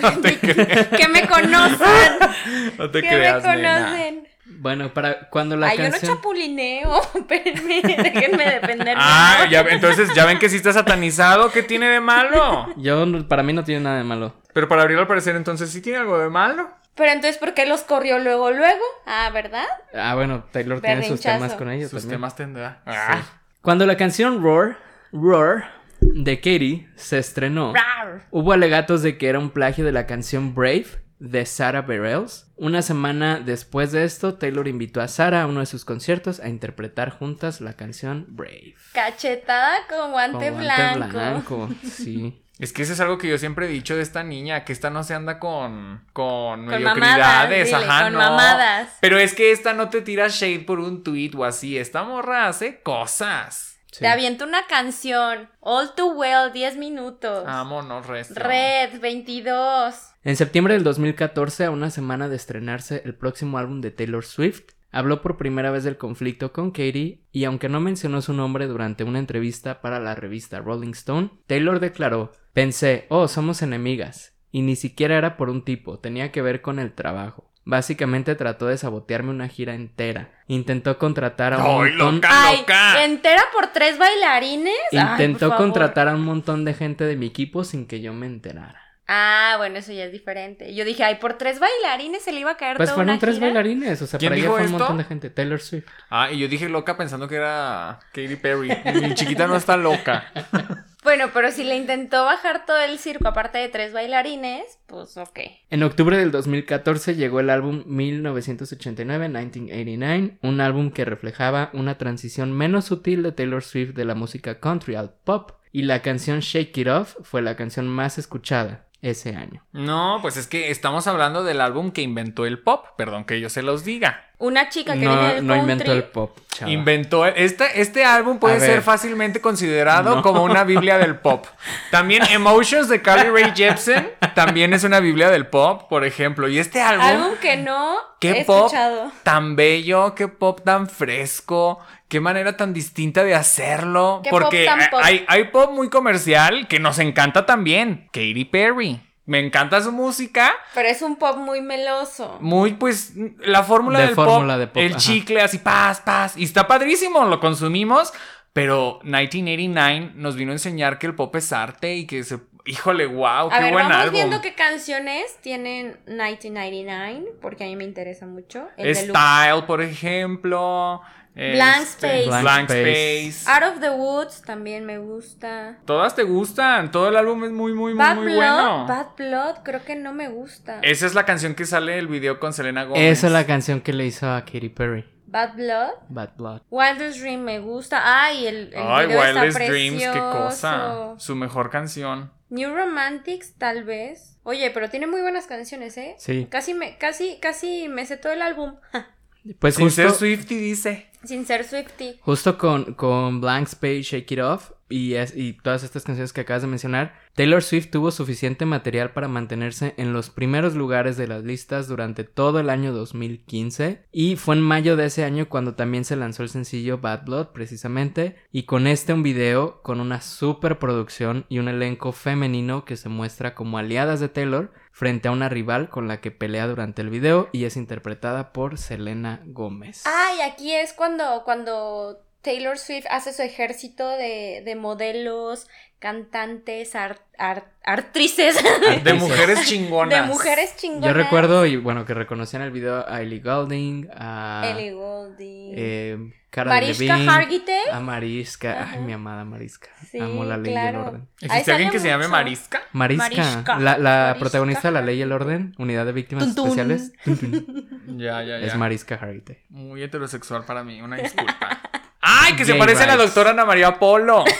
no te creas, que me conocen. no te que creas, me nena. conocen. Bueno, para cuando la Ay, yo no chapulineo. Espérenme, déjenme defenderme. Ah, ya, entonces ya ven que sí está satanizado, ¿qué tiene de malo? Yo, para mí no tiene nada de malo. Pero para Abril al parecer entonces sí tiene algo de malo. Pero entonces, ¿por qué los corrió luego, luego? Ah, ¿verdad? Ah, bueno, Taylor tiene sus temas con ellos Sus también. temas tendrá. Sí. Ah. Cuando la canción Roar, Roar de Katy se estrenó, Rar. hubo alegatos de que era un plagio de la canción Brave de Sarah Bareilles. Una semana después de esto, Taylor invitó a Sarah a uno de sus conciertos a interpretar juntas la canción Brave. Cachetada con guante, Con blanco. blanco, Sí. Es que eso es algo que yo siempre he dicho de esta niña, que esta no se anda con, con, Con mediocridades, mamadas, dile, ajá, con no. mamadas. Pero es que esta no te tira shade por un tweet o así, esta morra hace cosas. Sí. Te aviento una canción. All too well, 10 minutos. Vámonos, resto. Red, 22. En septiembre del 2014, a una semana de estrenarse el próximo álbum de Taylor Swift, habló por primera vez del conflicto con Katie y aunque no mencionó su nombre durante una entrevista para la revista Rolling Stone, Taylor declaró, pensé, oh, somos enemigas, y ni siquiera era por un tipo, tenía que ver con el trabajo. Básicamente trató de sabotearme una gira entera. Intentó contratar a un ¡Ay, montón... loca, Ay, loca! ¿entera por tres bailarines? Ay, por Intentó favor. contratar a un montón de gente de mi equipo sin que yo me enterara. Ah, bueno, eso ya es diferente. Yo dije, ay, por tres bailarines se le iba a caer Pues toda fueron una tres gira? bailarines, o sea, ¿Quién para ella fue un montón de gente. Taylor Swift. Ah, y yo dije loca pensando que era Katy Perry. Mi chiquita no está loca. Bueno, pero si le intentó bajar todo el circo aparte de tres bailarines, pues ok. En octubre del 2014 llegó el álbum 1989, 1989, un álbum que reflejaba una transición menos sutil de Taylor Swift de la música country al pop, y la canción Shake It Off fue la canción más escuchada ese año. No, pues es que estamos hablando del álbum que inventó el pop. Perdón que yo se los diga. Una chica que viene No, del no country. inventó el pop, chava. Inventó este, este álbum puede ser fácilmente considerado No. como una biblia del pop. También Emotions de Carly Rae Jepsen también es una biblia del pop, por ejemplo. Y este álbum, Álbum que no qué he pop escuchado. tan bello, qué pop tan fresco, qué manera tan distinta de hacerlo. Qué Porque pop tan pop. Hay, hay pop muy comercial que nos encanta también. Katy Perry. Me encanta su música. Pero es un pop muy meloso. Muy, pues, la fórmula De del fórmula pop, de pop, el ajá. chicle así, paz, paz. Y está padrísimo, lo consumimos. Pero 1989 nos vino a enseñar que el pop es arte y que se... Híjole, wow, A qué ver, buen vamos álbum. viendo qué canciones tienen 1999, porque a mí me interesa mucho. El deluxe. Style, por ejemplo. Blank este, Space. Blank, Blank Space. Space. Out of the Woods también me gusta. Todas te gustan. Todo el álbum es muy, muy, muy, Bad muy Blood, bueno. Bad Blood, creo que no me gusta. Esa es la canción que sale el video con Selena Gomez. Esa es la canción que le hizo a Katy Perry, Bad Blood. Bad Blood. Wildest Dream me gusta. Ay, el, el Ay, video está Wildest Dreams, qué cosa. Su mejor canción. New Romantics, tal vez. Oye, pero tiene muy buenas canciones, ¿eh? Sí. Casi me, casi, casi me sé todo el álbum. Pues Sin ser justo, Swifty dice. Sin ser Swifty. justo con, con Blank Space, Shake It Off y, es- y todas estas canciones que acabas de mencionar, Taylor Swift tuvo suficiente material para mantenerse en los primeros lugares de las listas durante todo el año 2015 y fue en mayo de ese año cuando también se lanzó el sencillo Bad Blood precisamente y con este un video con una super producción y un elenco femenino que se muestra como aliadas de Taylor frente a una rival con la que pelea durante el video y es interpretada por Selena Gómez. Ay, aquí es cuando, cuando Taylor Swift hace su ejército de, de modelos, cantantes, ar- ar- actrices, De mujeres chingonas. de mujeres chingonas. Yo recuerdo, y bueno, que reconocían el video a Ellie Goulding, a Ellie Goulding. eh, Cara Mariska Delevingne, Hargitay. a Mariska, Ajá. ay, mi amada Mariska. Sí, Amo la ley y el claro. orden. ¿Existe alguien que se llame. Marisca? Mariska, Mariska. la, la Mariska protagonista de La Ley y el Orden, Unidad de Víctimas Tun, tun. Especiales, tun, tun, Ya, ya, ya. es Mariska Hargitay. Muy heterosexual para mí, una disculpa. ¡Ay, que se parece a la doctora Ana María Polo!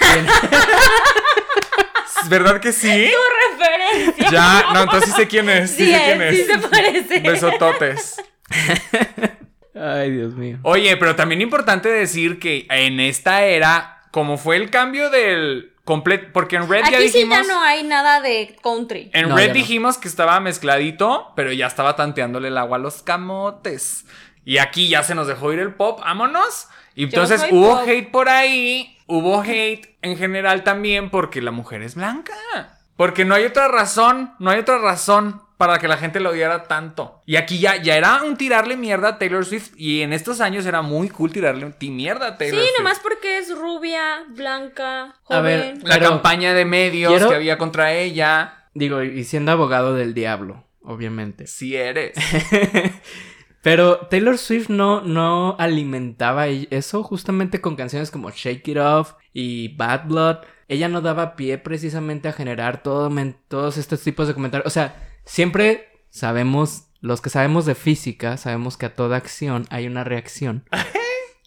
¿Es ¿Verdad que sí? Referencia. Ya, no, entonces sí sé quién es. Sí, Sí, sé quién es, sí se parece. Besototes. Ay, Dios mío. Oye, pero también importante decir que en esta era, como fue el cambio del completo, porque en Red ya Aquí sí dijimos, ya no hay nada de country. en No, Red no. dijimos que estaba mezcladito, pero ya estaba tanteándole el agua a los camotes. Y aquí ya se nos dejó ir el pop, vámonos. Y entonces hubo pop. hate por ahí, hubo hate en general también porque la mujer es blanca. Porque no hay otra razón, no hay otra razón para que la gente lo odiara tanto. Y aquí ya, ya era un tirarle mierda a Taylor Swift. Y en estos años era muy cool tirarle ti- mierda a Sí, Taylor Swift. nomás porque es rubia, blanca, A ver, joven. La campaña de medios quiero- que había contra ella. Digo, y siendo abogado del diablo, obviamente. Si eres. Pero Taylor Swift no, no alimentaba e- eso justamente con canciones como Shake It Off y Bad Blood. Ella no daba pie precisamente a generar todos estos tipos de comentarios. O sea, siempre sabemos, los que sabemos de física, sabemos que a toda acción hay una reacción.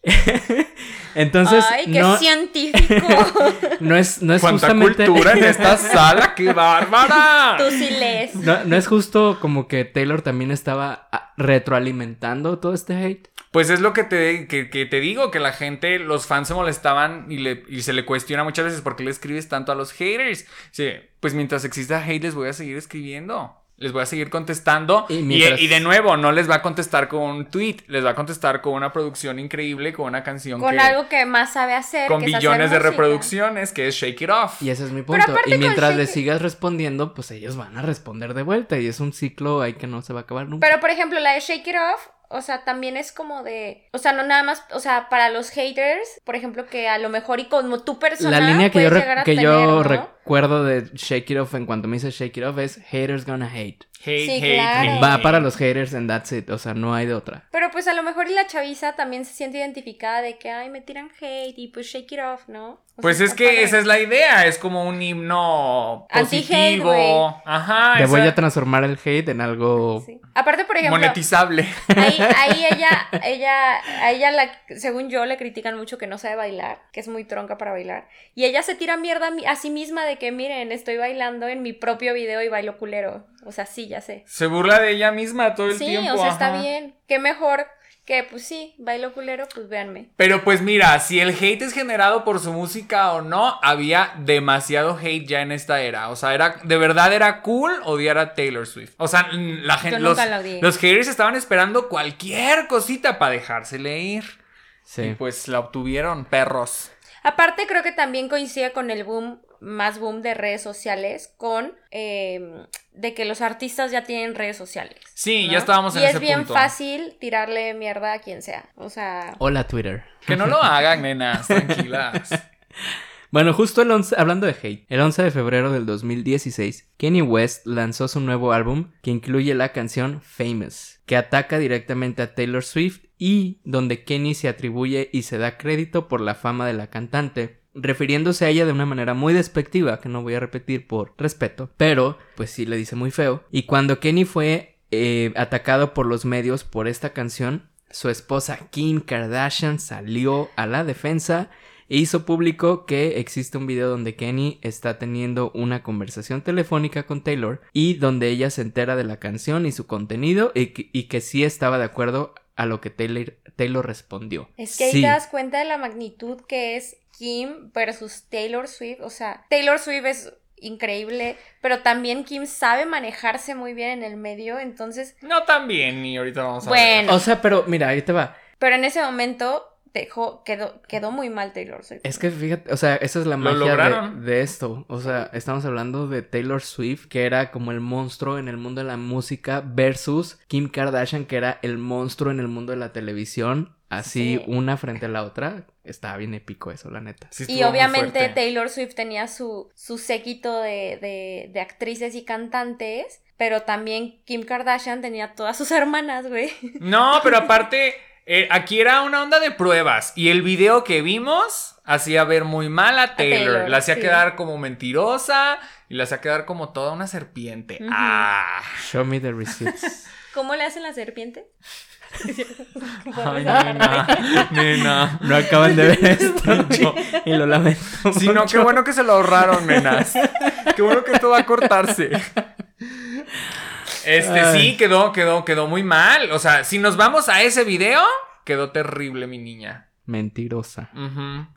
Entonces, Ay, qué no, científico. no es, no es ¡Cuánta justamente... cultura en esta sala! ¡Qué bárbara! Tú sí lees. No, no es justo como que Taylor también estaba ah, retroalimentando todo este hate. Pues es lo que te, que, que te digo, que la gente, los fans se molestaban y, le, y se le cuestiona muchas veces por qué le escribes tanto a los haters. Sí, pues mientras exista hate les voy a seguir escribiendo. Les voy a seguir contestando. Y Y, mientras- y de nuevo, no les va a contestar con un tweet, les va a contestar con una producción increíble, con una canción Con que- algo que más sabe hacer. con que hacer billones de reproducciones, que es Shake It Off. Y ese es mi punto. Y mientras Shake le sigas respondiendo, pues ellos van a responder de vuelta. Y es un ciclo ahí que no se va a acabar nunca. Pero por ejemplo, la de Shake It Off, o sea, también es como de, o sea, no nada más, o sea, para los haters, por ejemplo, que a lo mejor y como tu persona La línea que yo, que tener, yo ¿no? Recuerdo de Shake It Off en cuanto me dice Shake It Off es haters gonna hate. Hate, Sí, hate, claro. hate. Va para los haters and that's it. O sea, no hay de otra. Pero pues a lo mejor y la chaviza también se siente identificada de que, ay, me tiran hate y pues shake it off, ¿no? O Pues sea, es que padre. esa es la idea, es como un himno Anti-hate, positivo. güey. Ajá. Le voy a transformar el hate en algo. Sí. Aparte, por ejemplo, monetizable. ahí, ahí ella, ella, a ella, la, según yo, le critican mucho que no sabe bailar, que es muy tronca para bailar. Y ella se tira mierda a, mi- a sí misma de que, miren, estoy bailando en mi propio video y bailo culero. O sea, sí, ya sé. Se burla de ella misma todo el Sí, tiempo. o sea, está bien. Qué mejor que, pues sí, bailo culero, pues véanme. Pero pues mira, si el hate es generado por su música o no, había demasiado hate ya en esta era. O sea, era de verdad era cool odiar a Taylor Swift. O sea, la gente, los, los haters estaban esperando cualquier cosita para dejársele ir. Y Sí. pues la obtuvieron, perros. Aparte, creo que también coincide con el boom, más boom de redes sociales, con eh, de que los artistas ya tienen redes sociales. Sí, ¿no? ya estábamos en y ese es bien fácil tirarle mierda a quien sea. O sea, Hola, Twitter. Que no lo hagan, nenas, tranquilas. Bueno, justo el 11, hablando de hate, el 11 de febrero del 2016, Kanye West lanzó su nuevo álbum que incluye la canción Famous, que ataca directamente a Taylor Swift y donde Kanye se atribuye y se da crédito por la fama de la cantante, refiriéndose a ella de una manera muy despectiva, que no voy a repetir por respeto, pero pues sí le dice muy feo. Y cuando Kanye fue eh, atacado por los medios por esta canción, su esposa Kim Kardashian salió a la defensa e hizo público que existe un video donde Kenny está teniendo una conversación telefónica con Taylor y donde ella se entera de la canción y su contenido y que, y que sí estaba de acuerdo a lo que Taylor, Taylor respondió. es que ahí Sí. te das cuenta de la magnitud que es Kim versus Taylor Swift. O sea, Taylor Swift es increíble, pero también Kim sabe manejarse muy bien en el medio. Entonces, No tan bien, y ahorita vamos a Bueno. O sea, pero mira, ahí te va. pero en ese momento dejó, quedó, quedó muy mal Taylor Swift. Es que fíjate, o sea, esa es la Lo magia de, lograron. de esto. O sea, estamos hablando de Taylor Swift, que era como el monstruo en el mundo de la música, versus Kim Kardashian, que era el monstruo en el mundo de la televisión. Así, Sí. una frente a la otra. Estaba bien épico eso, la neta. Sí Y obviamente. Taylor Swift tenía su, su séquito de, de, de actrices y cantantes, pero también Kim Kardashian tenía todas sus hermanas, güey. No, pero aparte, eh, aquí era una onda de pruebas. Y el video que vimos hacía ver muy mal a Taylor. Taylor, la hacía sí. quedar como mentirosa y la hacía quedar como toda una serpiente. Ah. Show me the receipts. ¿Cómo le hacen la serpiente? Ay, nena, nena. no acaban de ver esto. Yo. y lo lamento. Sí, no, qué mucho. bueno que se lo ahorraron, nenas. Qué bueno que esto va a cortarse. Este Ay. sí, quedó, quedó, quedó muy mal. O sea, si nos vamos a ese video, quedó terrible, mi niña. Mentirosa.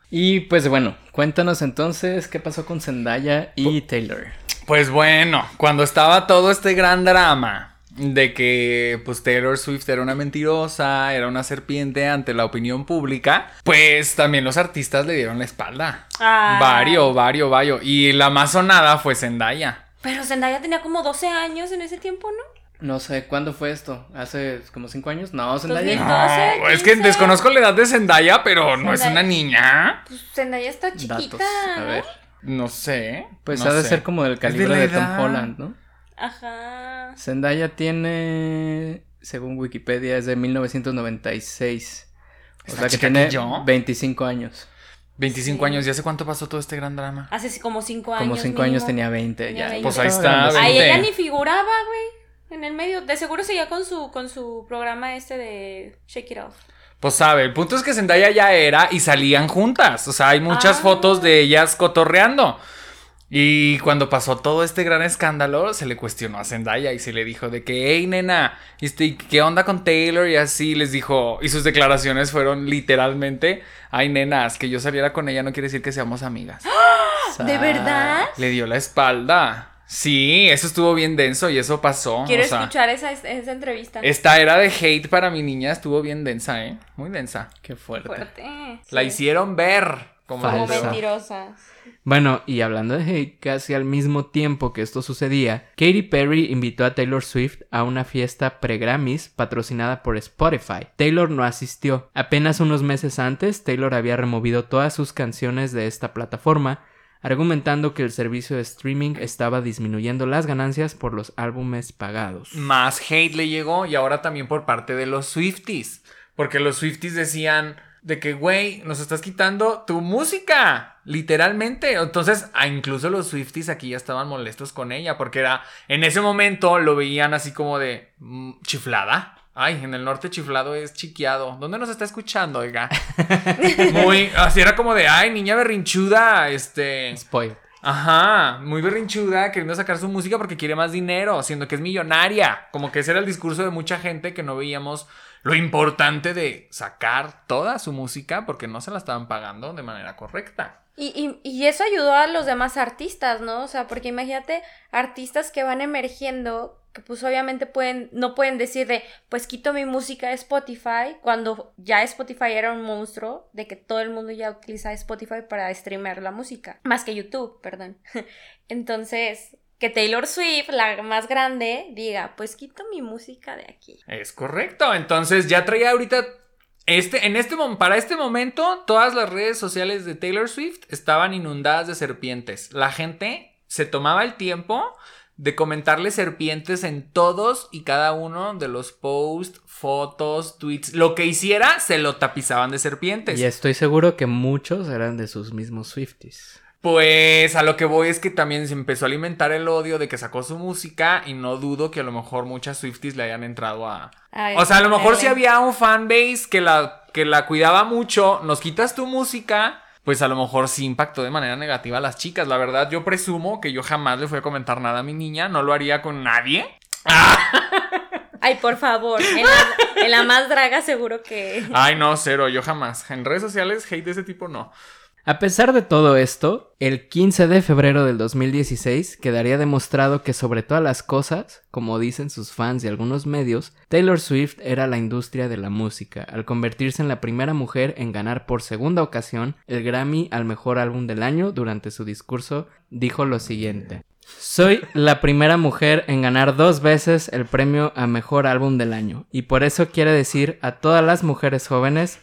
Y pues bueno, cuéntanos entonces qué pasó con Zendaya y Taylor. Pues bueno, cuando estaba todo este gran drama de que pues Taylor Swift era una mentirosa, era una serpiente ante la opinión pública, pues también los artistas le dieron la espalda. Ah. Vario, vario, vario. Y la más sonada fue Zendaya. Pero Zendaya tenía como 12 años en ese tiempo, ¿no? No sé, ¿cuándo fue esto? ¿Hace como cinco años? No, Zendaya. 2000. No, 12, es que 15. desconozco la edad de Zendaya, pero no es una niña. Pues Zendaya está chiquita. Datos. A ¿no? ver. No sé. Pues no ha de sé. ser como del calibre de, edad. Tom Holland, ¿no? Ajá. Zendaya tiene, según Wikipedia, es de 1996. O ¿Está sea que tiene que yo? 25 años. 25 Sí. años. ¿Y hace cuánto pasó todo este gran drama? Hace como 5 años. Como 5 años tenía 20. Tenía ya, 20. Pues ahí está. Ahí 20. ella ni figuraba, güey. En el medio. De seguro seguía con su, con su programa este de Shake It Off. Pues sabe, el punto es que Zendaya ya era y salían juntas. O sea, hay muchas Ah. fotos de ellas cotorreando. Y cuando pasó todo este gran escándalo, se le cuestionó a Zendaya y se le dijo de que, hey, nena, este, ¿qué onda con Taylor? Y así les dijo, y sus declaraciones fueron literalmente, ay, nenas, que yo saliera con ella no quiere decir que seamos amigas. ¿De verdad? Le dio la espalda. Sí, eso estuvo bien denso y eso pasó. Quiero o sea, escuchar esa, esa entrevista. Esta era de hate para mi niña estuvo bien densa, ¿eh? Muy densa. Qué fuerte. Fuerte. La Sí. hicieron ver como Como mentirosas. Bueno, y hablando de hate, casi al mismo tiempo que esto sucedía, Katy Perry invitó a Taylor Swift a una fiesta pre-Grammys patrocinada por Spotify. Taylor no asistió. Apenas unos meses antes, Taylor había removido todas sus canciones de esta plataforma, argumentando que el servicio de streaming estaba disminuyendo las ganancias por los álbumes pagados. Más hate le llegó y ahora también por parte de los Swifties. Porque los Swifties decían de que, güey, nos estás quitando tu música. Literalmente. Entonces, incluso los Swifties aquí ya estaban molestos con ella. Porque era, en ese momento lo veían así como de mm, chiflada. Ay, en el norte chiflado es chiqueado. ¿Dónde nos está escuchando, oiga? Muy, así era como de, ay, niña berrinchuda, este... Spoil. Ajá, muy berrinchuda, queriendo sacar su música porque quiere más dinero, siendo que es millonaria. Como que ese era el discurso de mucha gente que no veíamos lo importante de sacar toda su música porque no se la estaban pagando de manera correcta. Y, y, eso ayudó a los demás artistas, ¿no? O sea, porque imagínate artistas que van emergiendo, que pues obviamente pueden, no pueden decir de, pues quito mi música de Spotify, cuando ya Spotify era un monstruo, de que todo el mundo ya utiliza Spotify para streamear la música, más que YouTube, perdón. Entonces, que Taylor Swift, la más grande, diga, pues quito mi música de aquí. Es correcto, entonces ya traía ahorita... Este, en este, mom- para este momento, todas las redes sociales de Taylor Swift estaban inundadas de serpientes. La gente se tomaba el tiempo de comentarle serpientes en todos y cada uno de los posts, fotos, tweets. Lo que hiciera, se lo tapizaban de serpientes. Y estoy seguro que muchos eran de sus mismos Swifties. Pues a lo que voy es que también se empezó a alimentar el odio de que sacó su música y no dudo que a lo mejor muchas Swifties le hayan entrado a... Ay, O sea, a lo mejor si había un fanbase que la, que la cuidaba mucho, nos quitas tu música, pues a lo mejor sí impactó de manera negativa a las chicas. La verdad, yo presumo que yo jamás le fui a comentar nada a mi niña, no lo haría con nadie. Ay, por favor, en la, en la más draga seguro que... Ay, no, cero, yo jamás. En redes sociales, hate de ese tipo no. A pesar de todo esto, el 15 de febrero del 2016 quedaría demostrado que sobre todas las cosas, como dicen sus fans y algunos medios, Taylor Swift era la industria de la música, al convertirse en la primera mujer en ganar por segunda ocasión el Grammy al mejor álbum del año durante su discurso, dijo lo siguiente. Soy la primera mujer en ganar dos veces el premio a mejor álbum del año, y por eso quiere decir a todas las mujeres jóvenes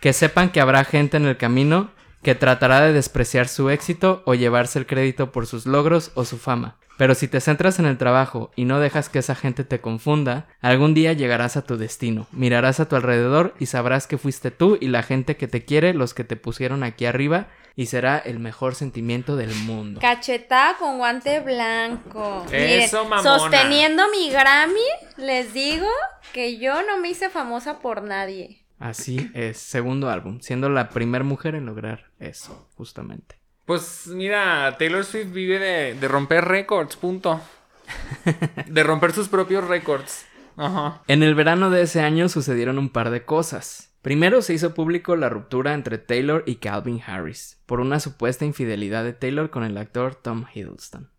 que sepan que habrá gente en el camino que tratará de despreciar su éxito o llevarse el crédito por sus logros o su fama. Pero si te centras en el trabajo y no dejas que esa gente te confunda, algún día llegarás a tu destino, mirarás a tu alrededor y sabrás que fuiste tú y la gente que te quiere los que te pusieron aquí arriba y será el mejor sentimiento del mundo. Cachetada con guante blanco. Eso, Miren, mamona. sosteniendo mi Grammy, les digo que yo no me hice famosa por nadie. Así es, segundo álbum, siendo la primera mujer en lograr eso, justamente. Pues mira, Taylor Swift vive de, de romper récords, punto. De romper sus propios récords. Ajá. En el verano de ese año sucedieron un par de cosas. Primero se hizo público la ruptura entre Taylor y Calvin Harris, por una supuesta infidelidad de Taylor con el actor Tom Hiddleston.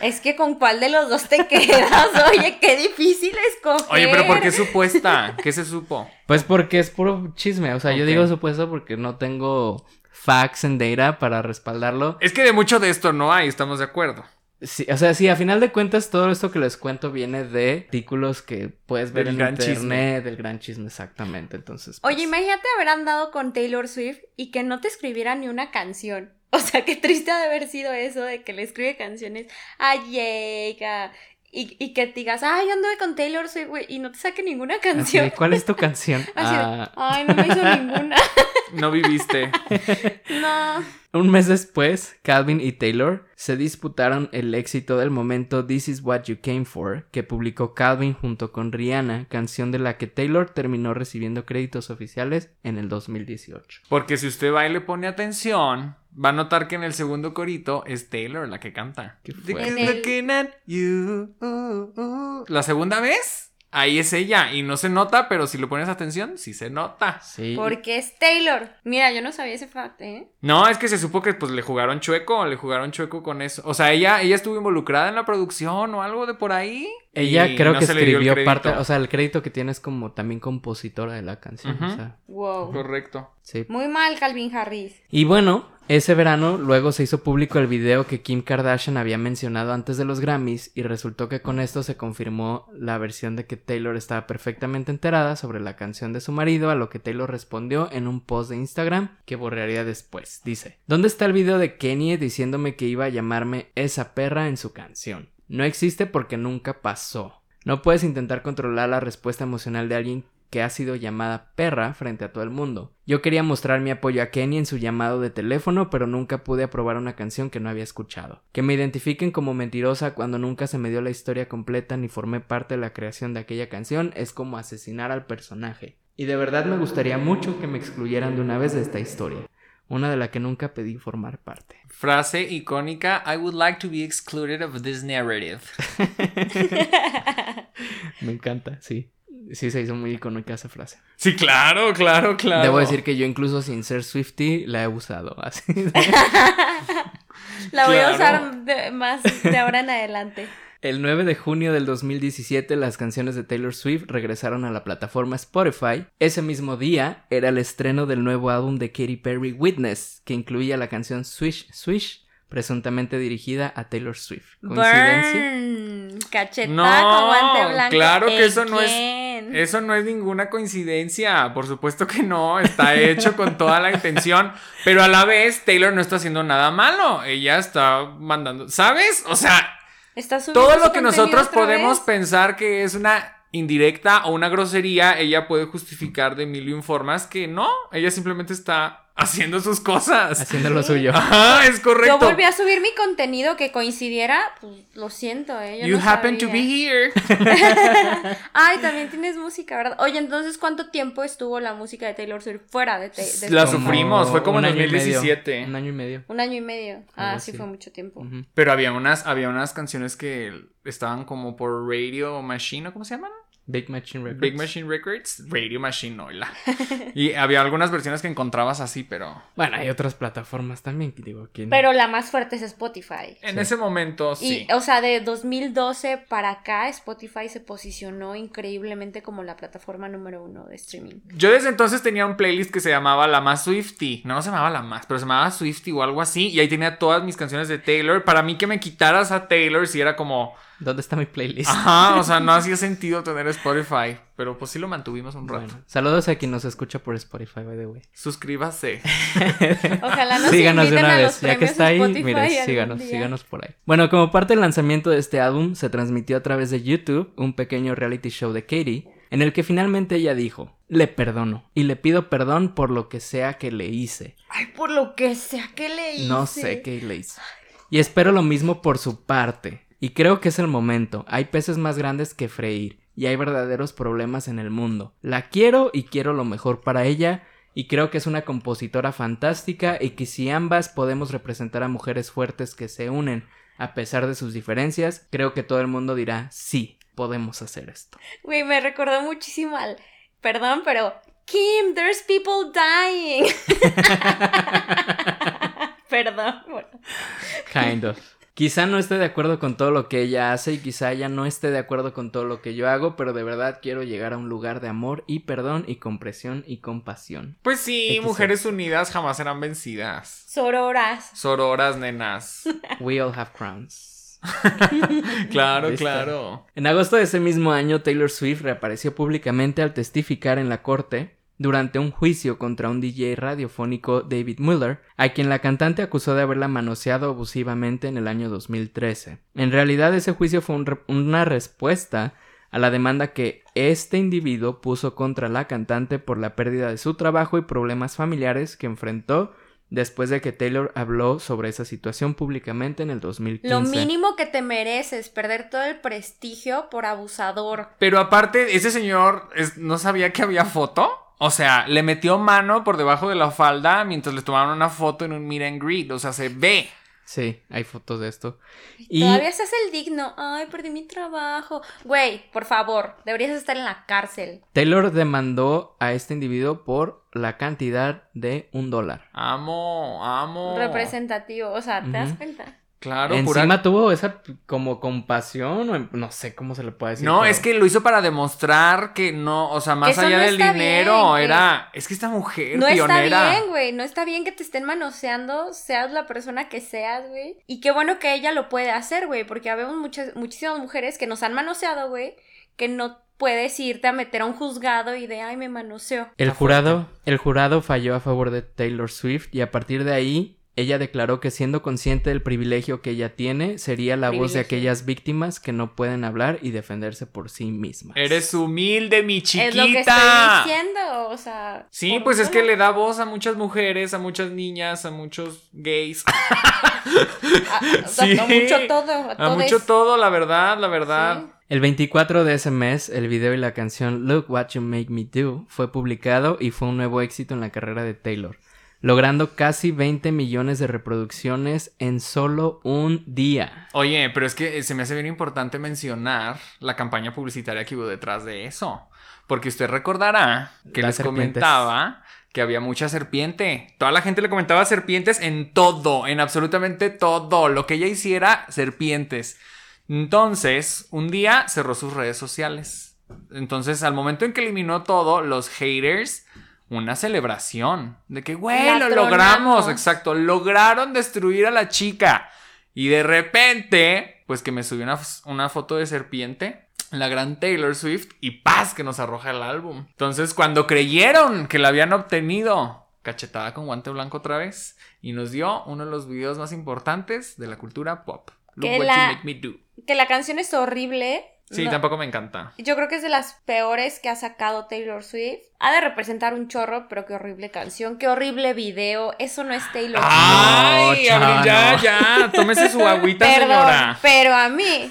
Es que con cuál de los dos te quedas, oye, qué difícil escoger. Oye, pero ¿por qué supuesta? ¿Qué se supo? Pues porque es puro chisme, o sea, yo digo supuesto porque no tengo facts and data para respaldarlo. Es que de mucho de esto no hay, estamos de acuerdo. Sí, o sea, sí, a final de cuentas todo esto que les cuento viene de artículos que puedes ver Del en gran internet, chisme. del gran chisme exactamente, entonces. Oye, pues, imagínate haber andado con Taylor Swift y que no te escribiera ni una canción. O sea, qué triste ha de haber sido eso de que le escribe canciones a Jake, a- y, y que te digas, ay, anduve con Taylor Swift, güey, y no te saque ninguna canción. ¿Cuál es tu canción? Así Ah, ay, no me hizo ninguna. No viviste. No. Un mes después, Calvin y Taylor se disputaron el éxito del momento This Is What You Came For, que publicó Calvin junto con Rihanna, canción de la que Taylor terminó recibiendo créditos oficiales en el 2018. Porque si usted va y le pone atención, va a notar que en el segundo corito es Taylor la que canta. Qué looking at you. La segunda vez ahí es ella. Y no se nota, pero si le pones atención, sí se nota. Sí. Porque es Taylor. Mira, yo no sabía ese fact, ¿eh? No, es que se supo que pues le jugaron chueco, le jugaron chueco con eso. O sea, ella, ella estuvo involucrada en la producción o algo de por ahí. Ella creo no que escribió parte, o sea, el crédito que tiene es como también compositora de la canción, o Ujú. sea, Wow. Correcto. sí. Muy mal, Calvin Harris. Y bueno, ese verano luego se hizo público el video que Kim Kardashian había mencionado antes de los Grammys y resultó que con esto se confirmó la versión de que Taylor estaba perfectamente enterada sobre la canción de su marido, a lo que Taylor respondió en un post de Instagram que borraría después. Dice, ¿dónde está el video de Kanye diciéndome que iba a llamarme esa perra en su canción? No existe porque nunca pasó. No puedes intentar controlar la respuesta emocional de alguien que ha sido llamada perra frente a todo el mundo. Yo quería mostrar mi apoyo a Kenny en su llamado de teléfono, pero nunca pude aprobar una canción que no había escuchado. Que me identifiquen como mentirosa cuando nunca se me dio la historia completa ni formé parte de la creación de aquella canción es como asesinar al personaje. Y de verdad me gustaría mucho que me excluyeran de una vez de esta historia, una de la que nunca pedí formar parte. Frase icónica, I would like to be excluded of this narrative. Me encanta, sí. Sí, se hizo muy icónica esa frase. Sí, claro, claro, claro. Debo decir que yo incluso sin ser Swifty la he usado así. de- La voy a usar de- más de ahora en adelante. El 9 de junio del 2017 las canciones de Taylor Swift regresaron a la plataforma Spotify. Ese mismo día era el estreno del nuevo álbum de Katy Perry Witness, que incluía la canción Swish Swish, presuntamente dirigida a Taylor Swift. ¿Coincidencia? Burn. No, guante blanco. claro que eso no es-. Eso no es ninguna coincidencia, por supuesto que no, está hecho con toda la intención, pero a la vez Taylor no está haciendo nada malo, ella está mandando, ¿sabes? O sea, Está todo lo que nosotros podemos vez. pensar que es una indirecta o una grosería, ella puede justificar de mil y un formas que no, ella simplemente está haciendo sus cosas. Haciendo lo suyo. Ajá, es Yo correcto. volví a subir mi contenido que coincidiera, pues lo siento, eh. yo You no happen to be here. Ay, también tienes música, ¿verdad? Oye, entonces, ¿cuánto tiempo estuvo la música de Taylor Swift fuera de, te- de La sufrimos, fue como en año y medio, 2017. Un año y medio. Un año y medio. Ah, Algo sí, así. fue mucho tiempo. Pero había unas, había unas canciones que estaban como por Radio Machine, ¿o cómo se llaman? Big Machine Records. Big Machine Records. Radio Machine, oila. y había algunas versiones que encontrabas así, pero Bueno, hay otras plataformas también, que digo, ¿quién? Pero la más fuerte es Spotify. en Sí. ese momento Y, sí. o sea, de 2012 para acá, Spotify se posicionó increíblemente como la plataforma número uno de streaming. Yo desde entonces tenía un playlist que se llamaba La Más Swifty. No, no se llamaba La Más, pero se llamaba Swifty o algo así. Y ahí tenía todas mis canciones de Taylor. Para mí que me quitaras a Taylor si era como... ¿Dónde está mi playlist? Ajá, o sea, no hacía sentido tener Spotify. Pero pues sí lo mantuvimos un rato. Bueno, saludos a quien nos escucha por Spotify, by the way. Suscríbase. Ojalá nos síganos de una a vez, ya que está ahí, mire, síganos, día. síganos por ahí. Bueno, como parte del lanzamiento de este álbum, se transmitió a través de YouTube un pequeño reality show de Katie, en el que finalmente ella dijo, le perdono, y le pido perdón por lo que sea que le hice. Ay, por lo que sea que le hice. No sé qué le hice. Y espero lo mismo por su parte. Y creo que es el momento. Hay peces más grandes que freír. Y hay verdaderos problemas en el mundo. La quiero y quiero lo mejor para ella. Y creo que es una compositora fantástica y que si ambas podemos representar a mujeres fuertes que se unen a pesar de sus diferencias, creo que todo el mundo dirá, sí, podemos hacer esto. Güey, me recordó muchísimo al. Perdón, pero. Kim, there's people dying. Perdón. bueno. Kind of. Quizá no esté de acuerdo con todo lo que ella hace y quizá ella no esté de acuerdo con todo lo que yo hago, pero de verdad quiero llegar a un lugar de amor y perdón y comprensión y compasión. Pues sí, mujeres unidas jamás serán vencidas. Sororas. Sororas, nenas. We all have crowns. Claro, ¿Viste? claro. En agosto de ese mismo año, Taylor Swift reapareció públicamente al testificar en la corte durante un juicio contra un DJ radiofónico David Muller, a quien la cantante acusó de haberla manoseado abusivamente en el año 2013. En realidad ese juicio fue un re- una respuesta a la demanda que este individuo puso contra la cantante por la pérdida de su trabajo y problemas familiares que enfrentó después de que Taylor habló sobre esa situación públicamente en el 2015. Lo mínimo que te mereces, perder todo el prestigio por abusador. Pero aparte, ese señor es- no sabía que había foto. O sea, le metió mano por debajo de la falda mientras le tomaron una foto en un meet and greet. O sea, se ve. Sí, hay fotos de esto. Y Todavía se hace el digno. Ay, perdí mi trabajo. Güey, por favor, deberías estar en la cárcel. Taylor demandó a este individuo por la cantidad de un dólar. Amo, amo. Representativo. O sea, ¿te das cuenta? Claro, Encima pura- tuvo esa como compasión, o no sé cómo se le puede decir. No, pero- es que lo hizo para demostrar que no, o sea, más eso allá no del dinero, bien, era. Es que esta mujer No está bien, güey. No está bien que te estén manoseando, seas la persona que seas, güey. Y qué bueno que ella lo puede hacer, güey. Porque habemos muchas, muchísimas mujeres que nos han manoseado, güey. Que no puedes irte a meter a un juzgado y de, ay, me manoseó. El jurado, el jurado falló a favor de Taylor Swift y a partir de ahí ella declaró que siendo consciente del privilegio que ella tiene, sería la voz de aquellas víctimas que no pueden hablar y defenderse por sí mismas. Eres humilde, mi chiquita. Es lo que estoy diciendo, o sea. Sí, pues es que le da voz a muchas mujeres, a muchas niñas, a muchos gays, A, o sea, Sí. a mucho todo, a, a mucho todo, la verdad, la verdad. Sí. El 24 de ese mes, el video y la canción Look What You Make Me Do fue publicado y fue un nuevo éxito en la carrera de Taylor, logrando casi 20 millones de reproducciones en solo un día. Oye, pero es que eh, se me hace bien importante mencionar la campaña publicitaria que hubo detrás de eso. Porque usted recordará que Las les serpientes. comentaba que había mucha serpiente. Toda la gente le comentaba serpientes en todo, en absolutamente todo. Lo que ella hiciera, serpientes. Entonces, un día cerró sus redes sociales. Entonces, al momento en que eliminó todo, los haters, una celebración. De que, güey, lo logramos. Exacto, lograron destruir a la chica. Y de repente, pues que me subió una, una foto de serpiente. La gran Taylor Swift y paz que nos arroja el álbum. Entonces, cuando creyeron que la habían obtenido, cachetada con guante blanco otra vez y nos dio uno de los videos más importantes de la cultura pop. Look Que what la- you make me do. Que la canción es horrible. Sí, no- tampoco me encanta. Yo creo que es de las peores que ha sacado Taylor Swift. Ha de representar un chorro, pero qué horrible canción, qué horrible video. Eso no es Taylor Swift. Ay, No, Abril, ya, Chano. ya, tómese su agüita, Perdón, señora. pero a mí,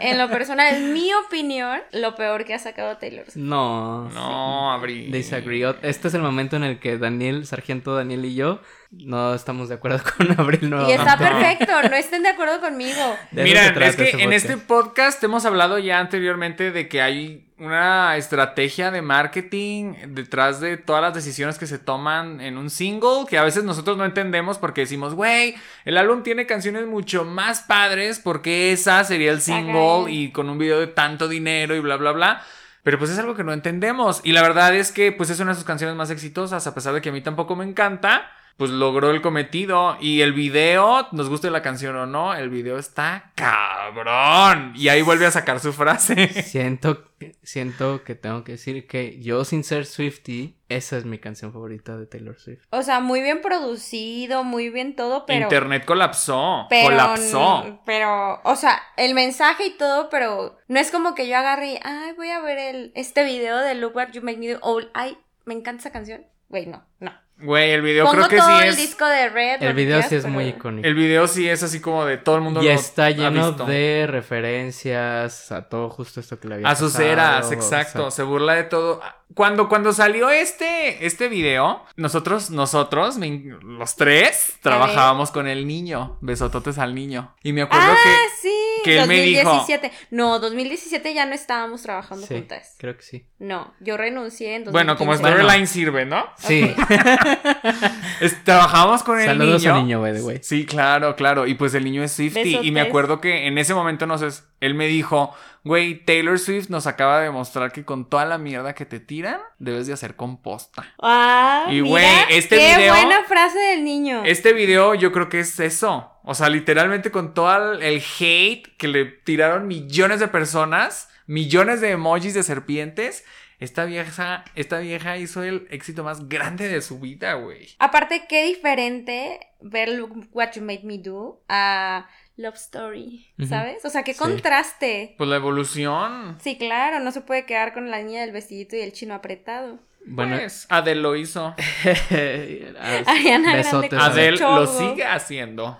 en lo personal, en mi opinión, lo peor que ha sacado Taylor Swift. No. No, Abril. Disagree. Este es el momento en el que Daniel, Sargento Daniel y yo no estamos de acuerdo con Abril Y está perfecto, no estén de acuerdo conmigo. Mira, es que este en podcast. este podcast hemos hablado ya anteriormente de que hay una estrategia de marketing detrás de todas las decisiones que se toman en un single que a veces nosotros no entendemos porque decimos, güey, el álbum tiene canciones mucho más padres porque esa sería el single y con un video de tanto dinero y bla, bla, bla. Pero pues es algo que no entendemos. Y la verdad es que pues es una de sus canciones más exitosas, a pesar de que a mí tampoco me encanta. Pues logró el cometido. Y el video, nos guste la canción o no, el video está cabrón. Y ahí vuelve a sacar su frase. Siento, siento que tengo que decir que yo, sin ser Swifty, esa es mi canción favorita de Taylor Swift. O sea, muy bien producido, muy bien todo, pero. Internet colapsó. pero, colapsó. Pero, o sea, el mensaje y todo, pero no es como que yo agarre y, ay, voy a ver el, este video de Look What You Make Me Do. O, ay, me encanta esa canción. Güey, no, no. Güey, el video Pongo creo que todo sí el es. disco de Red. El video sí es pero- muy icónico. El video sí es así como de todo el mundo Y lo está ha lleno visto. de referencias a todo justo esto que le había A sus pasado, eras, o exacto. sea, Se burla de todo. Cuando, cuando salió este, este video, nosotros, nosotros, los tres, trabajábamos con el niño. Besototes al niño. Y me acuerdo Ah, que. sí. Que él me dijo- 2017. No, 2017 ya no estábamos trabajando sí, juntas. creo que sí. No, yo renuncié en 2015. Bueno, como Bueno. storyline sirve, ¿no? Sí. Es- trabajábamos con el Saludos niño. al niño, by the way. Sí, claro, claro. Y pues el niño es Swifty. Y me acuerdo que en ese momento, no sé, él me dijo, güey, Taylor Swift nos acaba de demostrar que con toda la mierda que te tiran, debes de hacer composta. Ah, Y, güey, este qué video- buena frase del niño. Este video yo creo que es eso. O sea, literalmente con todo el- hate que le tiraron millones de personas, millones de emojis de serpientes. Esta vieja, esta vieja hizo el éxito más grande de su vida, güey. Aparte, qué diferente ver Look What You Made Me Do a Love Story. ¿sabes? O sea, qué Sí. contraste. Pues la evolución. Sí, claro, no se puede quedar con la niña del vestidito y el chino apretado. Bueno, Pues Adele lo hizo. Ariana Grande besotes. Adele lo sigue haciendo.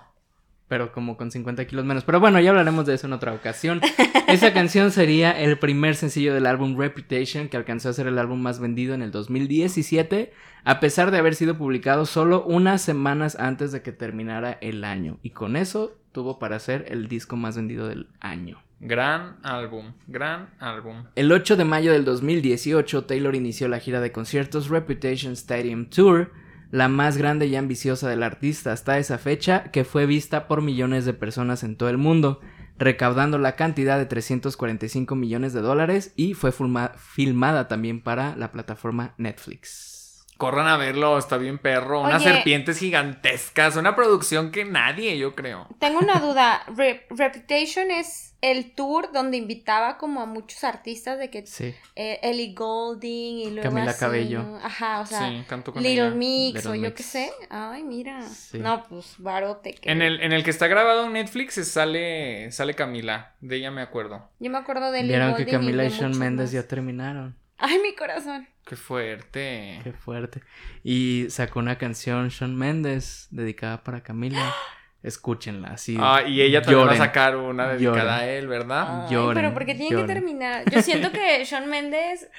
Pero como con 50 kilos menos. Pero bueno, ya hablaremos de eso en otra ocasión. Esa canción sería el primer sencillo del álbum Reputation, que alcanzó a ser el álbum más vendido en el 2017, a pesar de haber sido publicado solo unas semanas antes de que terminara el año. Y con eso tuvo para ser el disco más vendido del año. Gran álbum, gran álbum. El 8 de mayo del 2018, Taylor inició la gira de conciertos Reputation Stadium Tour, la más grande y ambiciosa del artista hasta esa fecha, que fue vista por millones de personas en todo el mundo, recaudando la cantidad de 345 millones de dólares y fue filma- filmada también para la plataforma Netflix. Corran a verlo, está bien perro. Unas Oye. serpientes gigantescas. Una producción que nadie, yo creo. Tengo una duda. Re- Reputation es el tour donde invitaba como a muchos artistas de que Sí. eh, Ellie Goulding y luego Camila así, Cabello. ¿no? Ajá, o sea, sí, canto con Little ella. Mix Little o yo qué sé. Ay, mira. Sí. No, pues barote. que- En el, en el que está grabado en Netflix sale, sale Camila. De ella me acuerdo. Yo me acuerdo de Ellie Vieron que Camila y muchos Mendes más. ya terminaron. Ay, mi corazón. Qué fuerte. Qué fuerte. Y sacó una canción Shawn Mendes dedicada para Camila. Escúchenla, así. Ah, y ella también va a sacar una dedicada Lloren. a él, ¿verdad? Ay, Lloren, pero porque tienen lloren. que terminar. Yo siento que Shawn Mendes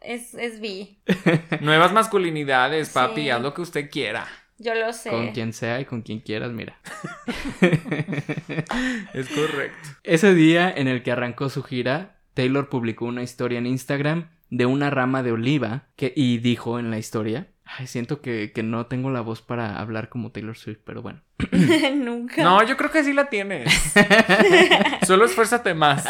es, es bi. Nuevas masculinidades, papi. Sí. Haz lo que usted quiera. Yo lo sé. Con quien sea y con quien quieras, mira. Es correcto. Ese día en el que arrancó su gira, Taylor publicó una historia en Instagram de una rama de oliva que, y dijo en la historia, ay, siento que, que no tengo la voz para hablar como Taylor Swift, pero bueno. Nunca. No, yo creo que sí la tienes. Solo esfuérzate más.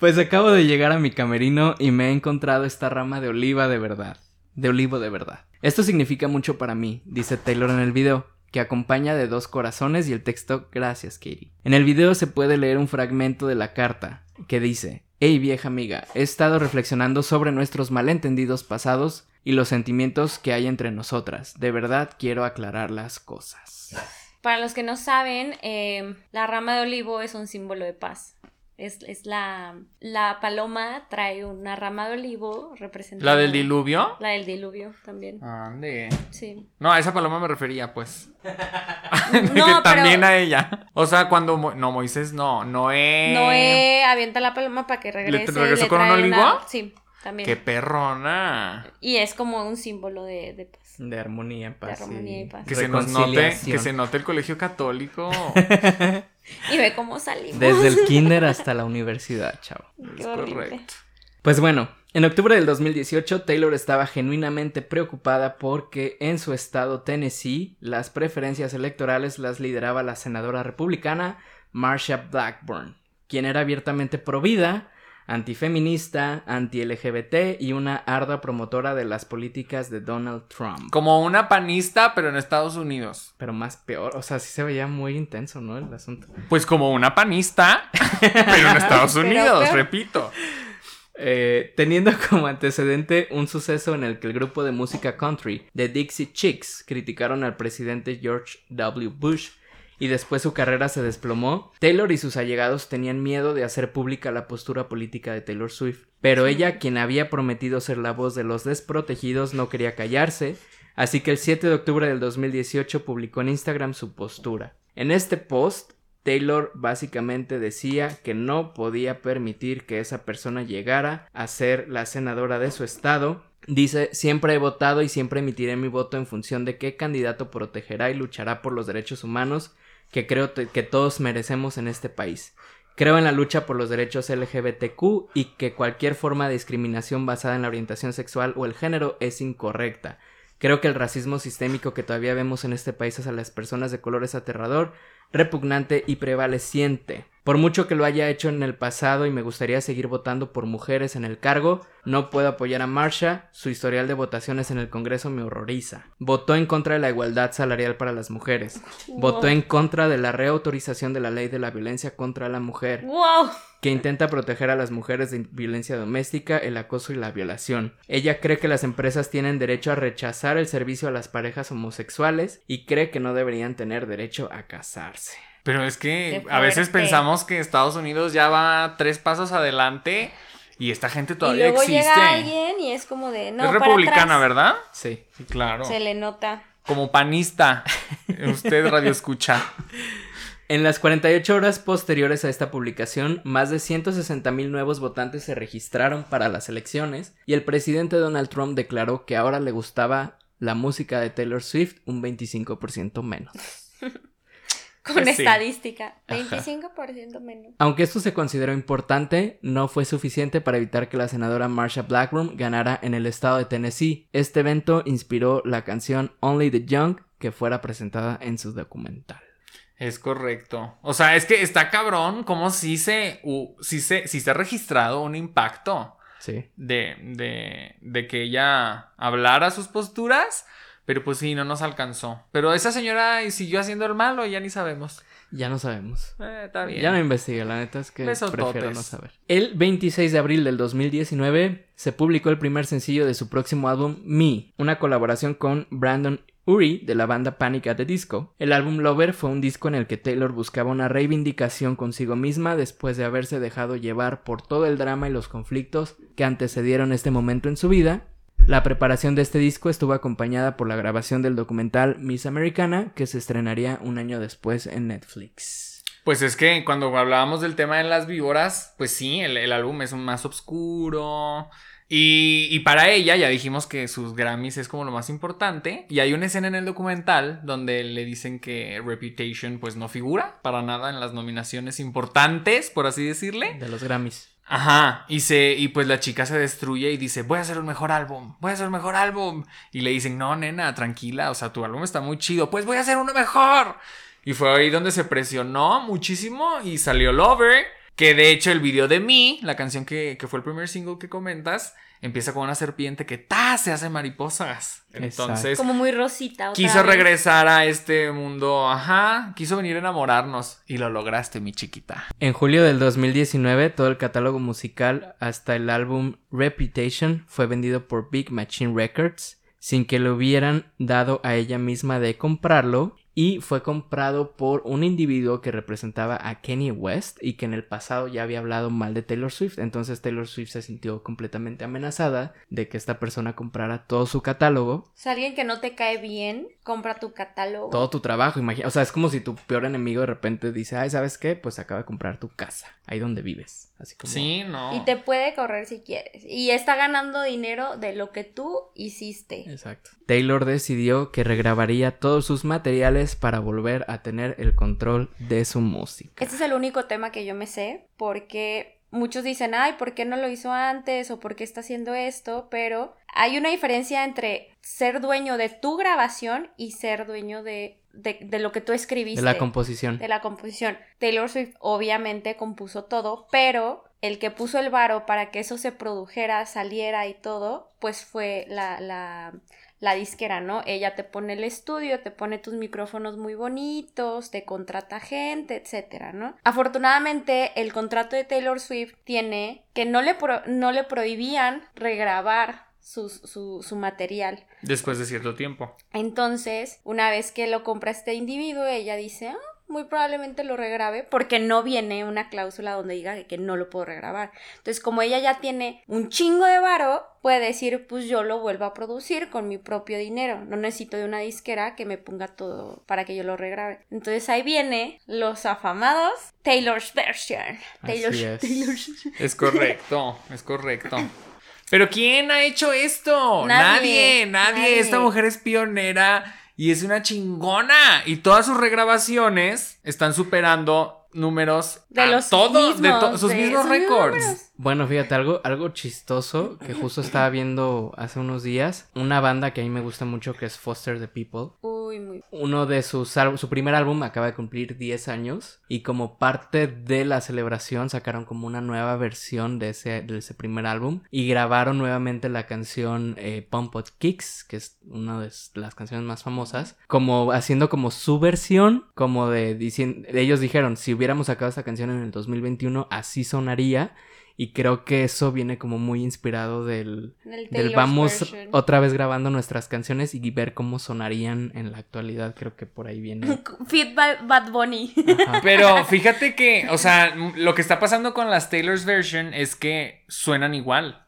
Pues acabo de llegar a mi camerino y me he encontrado esta rama de oliva de verdad. De olivo de verdad. Esto significa mucho para mí, dice Taylor en el video, que acompaña de dos corazones y el texto Gracias, Katie. En el video se puede leer un fragmento de la carta que dice Hey vieja amiga, he estado reflexionando sobre nuestros malentendidos pasados y los sentimientos que hay entre nosotras. De verdad quiero aclarar las cosas. Para los que no saben, eh, la rama de olivo es un símbolo de paz. Es, es la, la paloma trae una rama de olivo representando... ¿La del diluvio? La del diluvio también, Ande. sí. No, a esa paloma me refería, pues. No, pero también a ella. O sea, cuando. Mo- no, Moisés no. Noé. Noé avienta la paloma para que regrese. y regresó le con un trae olivo? una- Sí, también. Qué perrona. Y es como un símbolo de. De armonía, paz. armonía y paz. Que se nos note, que se note el colegio católico. Y ve cómo salimos. Desde el kinder hasta la universidad, chavo. Qué es horrible. correcto. Pues bueno, en octubre del 2018 Taylor estaba genuinamente preocupada porque en su estado Tennessee las preferencias electorales las lideraba la senadora republicana Marsha Blackburn, quien era abiertamente provida, antifeminista, anti-LGBT y una ardua promotora de las políticas de Donald Trump. Como una panista, pero en Estados Unidos. Pero más peor, o sea, sí se veía muy intenso, ¿no? El asunto. Pues como una panista, pero en Estados Unidos, repito. Eh, teniendo como antecedente un suceso en el que el grupo de música country The Dixie Chicks criticaron al presidente George W. Bush y después su carrera se desplomó, Taylor y sus allegados tenían miedo de hacer pública la postura política de Taylor Swift. Pero ella, quien había prometido ser la voz de los desprotegidos, no quería callarse, así que el 7 de octubre del 2018 publicó en Instagram su postura. En este post, Taylor básicamente decía que no podía permitir que esa persona llegara a ser la senadora de su estado. Dice, siempre he votado y siempre emitiré mi voto en función de qué candidato protegerá y luchará por los derechos humanos que creo que todos merecemos en este país. Creo en la lucha por los derechos LGBTQ y que cualquier forma de discriminación basada en la orientación sexual o el género es incorrecta. Creo que el racismo sistémico que todavía vemos en este país hacia las personas de color es aterrador, repugnante y prevaleciente. Por mucho que lo haya hecho en el pasado y me gustaría seguir votando por mujeres en el cargo, no puedo apoyar a Marsha, su historial de votaciones en el Congreso me horroriza. Votó en contra de la igualdad salarial para las mujeres. Votó en contra de la reautorización de la ley de la violencia contra la mujer ¡Wow! que intenta proteger a las mujeres de violencia doméstica, el acoso y la violación. Ella cree que las empresas tienen derecho a rechazar el servicio a las parejas homosexuales y cree que no deberían tener derecho a casarse. Pero es que a veces pensamos que Estados Unidos ya va tres pasos adelante y esta gente Y todavía luego existe. llega alguien y es como de. No, es para republicana, atrás. ¿verdad? Sí. Sí, claro. Se le nota. como panista. Usted radio escucha. En las 48 horas posteriores a esta publicación, más de 160 mil nuevos votantes se registraron para las elecciones y el presidente Donald Trump declaró que ahora le gustaba la música de Taylor Swift un 25% menos. Con sí. estadística. Ajá. 25% menos. Aunque esto se consideró importante, no fue suficiente para evitar que la senadora Marsha Blackburn ganara en el estado de Tennessee. Este evento inspiró la canción Only the Young que fuera presentada en su documental. Es correcto. O sea, es que está cabrón como si se, si se, si se ha registrado un impacto Sí. de, de, de que ella hablara sus posturas, pero pues sí, no nos alcanzó. Pero esa señora siguió haciendo el malo ya ni sabemos. Ya no sabemos. Eh, está bien. Ya no investigué, la neta es que Besototes. prefiero no saber. El 26 de abril del 2019 se publicó el primer sencillo de su próximo álbum, Me, una colaboración con Brandon Uri de la banda Panic at the Disco. El álbum Lover fue un disco en el que Taylor buscaba una reivindicación consigo misma después de haberse dejado llevar por todo el drama y los conflictos que antecedieron este momento en su vida. La preparación de este disco estuvo acompañada por la grabación del documental Miss Americana, que se estrenaría un año después en Netflix. Pues es que cuando hablábamos del tema de las víboras, pues sí, el, el álbum es más oscuro. Y, y para ella, ya dijimos que sus Grammys es como lo más importante. Y hay una escena en el documental donde le dicen que Reputation pues no figura para nada en las nominaciones importantes, por así decirle. De los Grammys. Ajá, y se, y pues la chica se destruye y dice, voy a hacer un mejor álbum, voy a hacer un mejor álbum. Y le dicen, no, nena, tranquila, o sea, tu álbum está muy chido, pues voy a hacer uno mejor. Y fue ahí donde se presionó muchísimo y salió Lover, que de hecho el video de mí, la canción que, que fue el primer single que comentas, empieza con una serpiente que ta se hace mariposas. Entonces Como muy rosita. otra quiso vez. regresar a este mundo, ajá, quiso venir a enamorarnos y lo lograste, mi chiquita. En julio del 2019, todo el catálogo musical hasta el álbum Reputation fue vendido por Big Machine Records sin que le hubieran dado a ella misma de comprarlo y fue comprado por un individuo que representaba a Kanye West y que en el pasado ya había hablado mal de Taylor Swift, entonces Taylor Swift se sintió completamente amenazada de que esta persona comprara todo su catálogo, O sea, alguien que no te cae bien, compra tu catálogo. todo tu trabajo, imagina, o sea, es como si tu peor enemigo de repente dice, ay, ¿sabes qué? Pues acaba de comprar tu casa, ahí donde vives, así como... Sí, no. Y te puede correr si quieres. Y está ganando dinero de lo que tú hiciste. Exacto. Taylor decidió que regrabaría todos sus materiales para volver a tener el control de su música. Este es el único tema que yo me sé porque muchos dicen, ay, ¿por qué no lo hizo antes? o ¿por qué está haciendo esto? Pero hay una diferencia entre ser dueño de tu grabación y ser dueño de, de, de lo que tú escribiste. De la composición. de la composición. Taylor Swift obviamente compuso todo, pero el que puso el varo para que eso se produjera, saliera y todo, pues fue la, la, la disquera, ¿no? Ella te pone el estudio, te pone tus micrófonos muy bonitos, te contrata gente, etcétera, ¿no? Afortunadamente, el contrato de Taylor Swift tiene que no le, pro- no le prohibían regrabar sus- su, su material. Después de cierto tiempo. Entonces, una vez que lo compra este individuo, ella dice, ah, muy probablemente lo regrabe, porque no viene una cláusula donde diga que no lo puedo regrabar. Entonces, como ella ya tiene un chingo de varo, puede decir, pues yo lo vuelvo a producir con mi propio dinero. No necesito de una disquera que me ponga todo para que yo lo regrabe. Entonces ahí viene los afamados Taylor's version. Taylor's, Así es. Taylor's- Es correcto, es correcto. Pero ¿quién ha hecho esto? Nadie, Nadie, nadie. nadie. Esta mujer es pionera y es una chingona. Y todas sus regrabaciones están superando números De a los todos, de to- sus de mismos récords. Bueno, fíjate, algo, algo chistoso que justo estaba viendo hace unos días. Una banda que a mí me gusta mucho que es Foster the People. Uy, muy. Uno de sus su primer álbum acaba de cumplir 10 años y como parte de la celebración sacaron como una nueva versión de ese, de ese primer álbum y grabaron nuevamente la canción eh, Pump Up Kicks, que es una de las canciones más famosas, como haciendo como su versión, como de diciendo, ellos dijeron, si hubiéramos sacado esta canción en el 2021 así sonaría. Y creo que eso viene como muy inspirado del, Del vamos version. otra vez grabando nuestras canciones y ver cómo sonarían en la actualidad. Creo que por ahí viene. Fit by Bad Bunny. Ajá. Pero fíjate que, o sea, lo que está pasando con las Taylor's version es que suenan igual.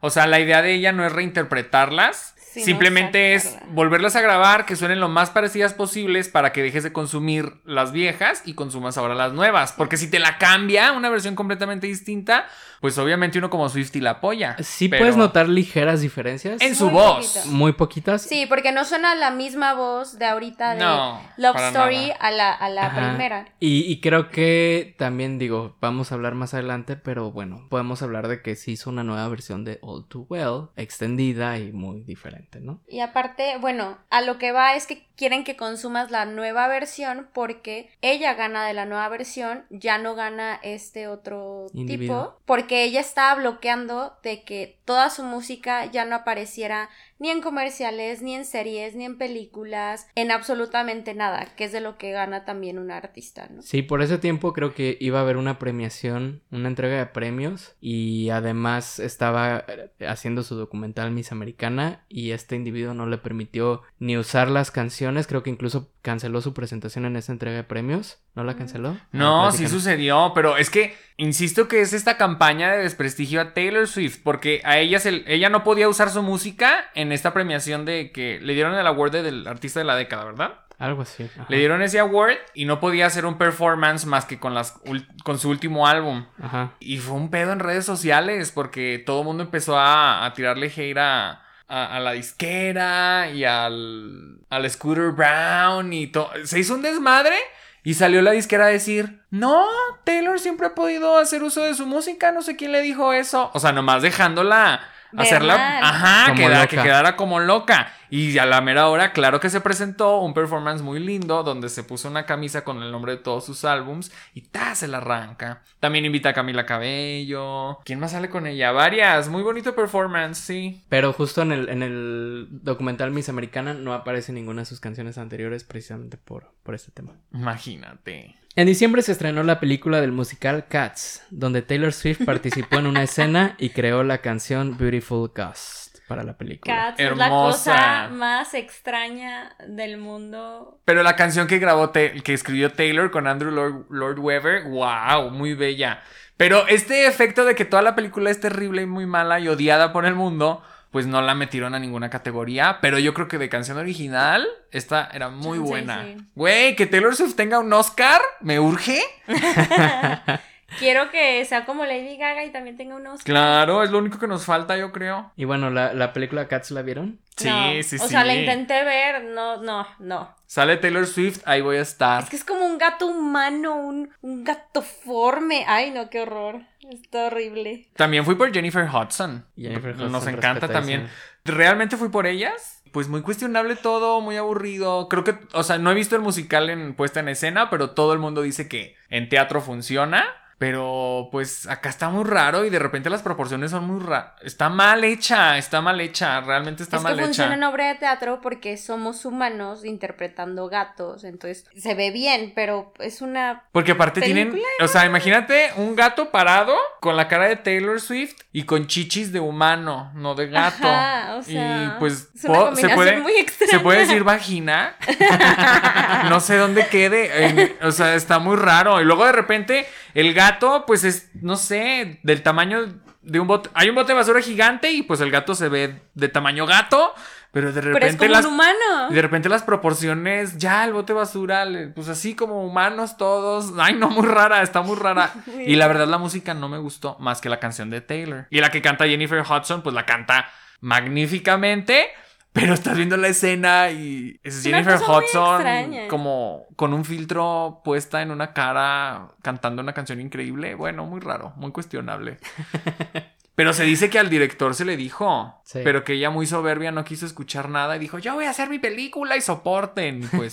O sea, la idea de ella no es reinterpretarlas, Simplemente es volverlas a grabar, que suenen lo más parecidas posibles para que dejes de consumir las viejas y consumas ahora las nuevas. Porque si te la cambia, una versión completamente distinta, pues obviamente uno como Swifty la apoya. Sí Pero puedes notar ligeras diferencias. En su Muy voz. poquito. Muy poquitas. Sí, porque no suena la misma voz de ahorita de No, Love Story nada. a la, a la primera. Y, y creo que también digo, vamos a hablar más adelante, pero bueno, podemos hablar de que se hizo una nueva versión de All Too Well, extendida y muy diferente, ¿no? Y aparte, bueno, a lo que va es que quieren que consumas la nueva versión porque ella gana de la nueva versión, ya no gana este otro Individuo. tipo, porque ella estaba bloqueando de que toda su música ya no apareciera ni en comerciales, ni en series, ni en películas, en absolutamente nada, que es de lo que gana también un artista, ¿no? Sí, por ese tiempo creo que iba a haber una premiación, una entrega de premios y además estaba eh, haciendo su documental Miss Americana y este individuo no le permitió ni usar las canciones, creo que incluso canceló su presentación en esa entrega de premios, ¿no la canceló? No, sí sucedió, pero es que insisto que es esta campaña de desprestigio a Taylor Swift, porque a ella, se- ella no podía usar su música en esta premiación de que le dieron el award de- del artista de la década, ¿verdad? Algo así. ajá. Le dieron ese award y no podía hacer un performance más que con, las, con su último álbum. Ajá. Y fue un pedo en redes sociales porque todo el mundo empezó a, a tirarle hate a, a- la disquera y al, al Scooter Brown y todo. Se hizo un desmadre y salió la disquera a decir, no, Taylor siempre ha podido hacer uso de su música, no sé quién le dijo eso. O sea, nomás dejándola hacerla, ajá, Como queda- loca. que quedara como loca. Y a la mera hora, claro que se presentó un performance muy lindo donde se puso una camisa con el nombre de todos sus álbums y ta, se la arranca. También invita a Camila Cabello. ¿Quién más sale con ella? Varias. Muy bonito performance, sí. Pero justo en el, en el documental Miss Americana no aparece ninguna de sus canciones anteriores precisamente por, por este tema. Imagínate. En diciembre se estrenó la película del musical Cats, donde Taylor Swift participó en una escena y creó la canción Beautiful Ghost para la película. Cats es la Hermosa. cosa más extraña del mundo. Pero la canción que grabó, que escribió Taylor con Andrew Lord, Lord Webber, wow, muy bella. Pero este efecto de que toda la película es terrible y muy mala y odiada por el mundo, pues no la metieron a ninguna categoría. Pero yo creo que de canción original, esta era muy Sí, buena. sí. Güey, que Taylor Swift tenga un Oscar, me urge. Quiero que sea como Lady Gaga y también tenga unos. Claro, es lo único que nos falta, yo creo. Y bueno, la, la película Cats la vieron. Sí, No, sí, O sí. sea, la intenté ver, no, no, no. Sale Taylor Swift, ahí voy a estar. Es que es como un gato humano, un, un gatoforme. Ay, no, qué horror. Está horrible. También fui por Jennifer Hudson. Jennifer Hudson, Nos encanta también. ¿Realmente fui por ellas? Pues muy cuestionable todo, muy aburrido. Creo que, o sea, no he visto el musical en puesta en escena, pero todo el mundo dice que en teatro funciona. Pero pues acá está muy raro y de repente las proporciones son muy raras. Está mal hecha, está mal hecha, realmente está es mal que funciona en hecha. obra de teatro porque somos humanos interpretando gatos. Entonces se ve bien, pero es una. Porque aparte tienen, o sea, imagínate un gato parado con la cara de Taylor Swift y con chichis de humano, no de gato. Ajá, o sea, y pues es una po- se puede muy se puede decir vagina. no sé dónde quede, o sea, está muy raro. Y luego de repente el gato pues es no sé, del tamaño de un bote, hay un bote de basura gigante y pues el gato se ve de tamaño gato, pero de Pero es repente como las un humano. de repente las proporciones, ya el bote basura, pues así como humanos todos. Ay, no, muy rara, está muy rara. Y la verdad la música no me gustó más que la canción de Taylor. Y la que canta Jennifer Hudson, pues la canta magníficamente. Pero estás viendo la escena y es Jennifer Hudson como con un filtro puesta en una cara cantando una canción increíble. Bueno, muy raro, muy cuestionable. Pero se dice que al director se le dijo, Sí. pero que ella muy soberbia no quiso escuchar nada y dijo, yo voy a hacer mi película y soporten. Pues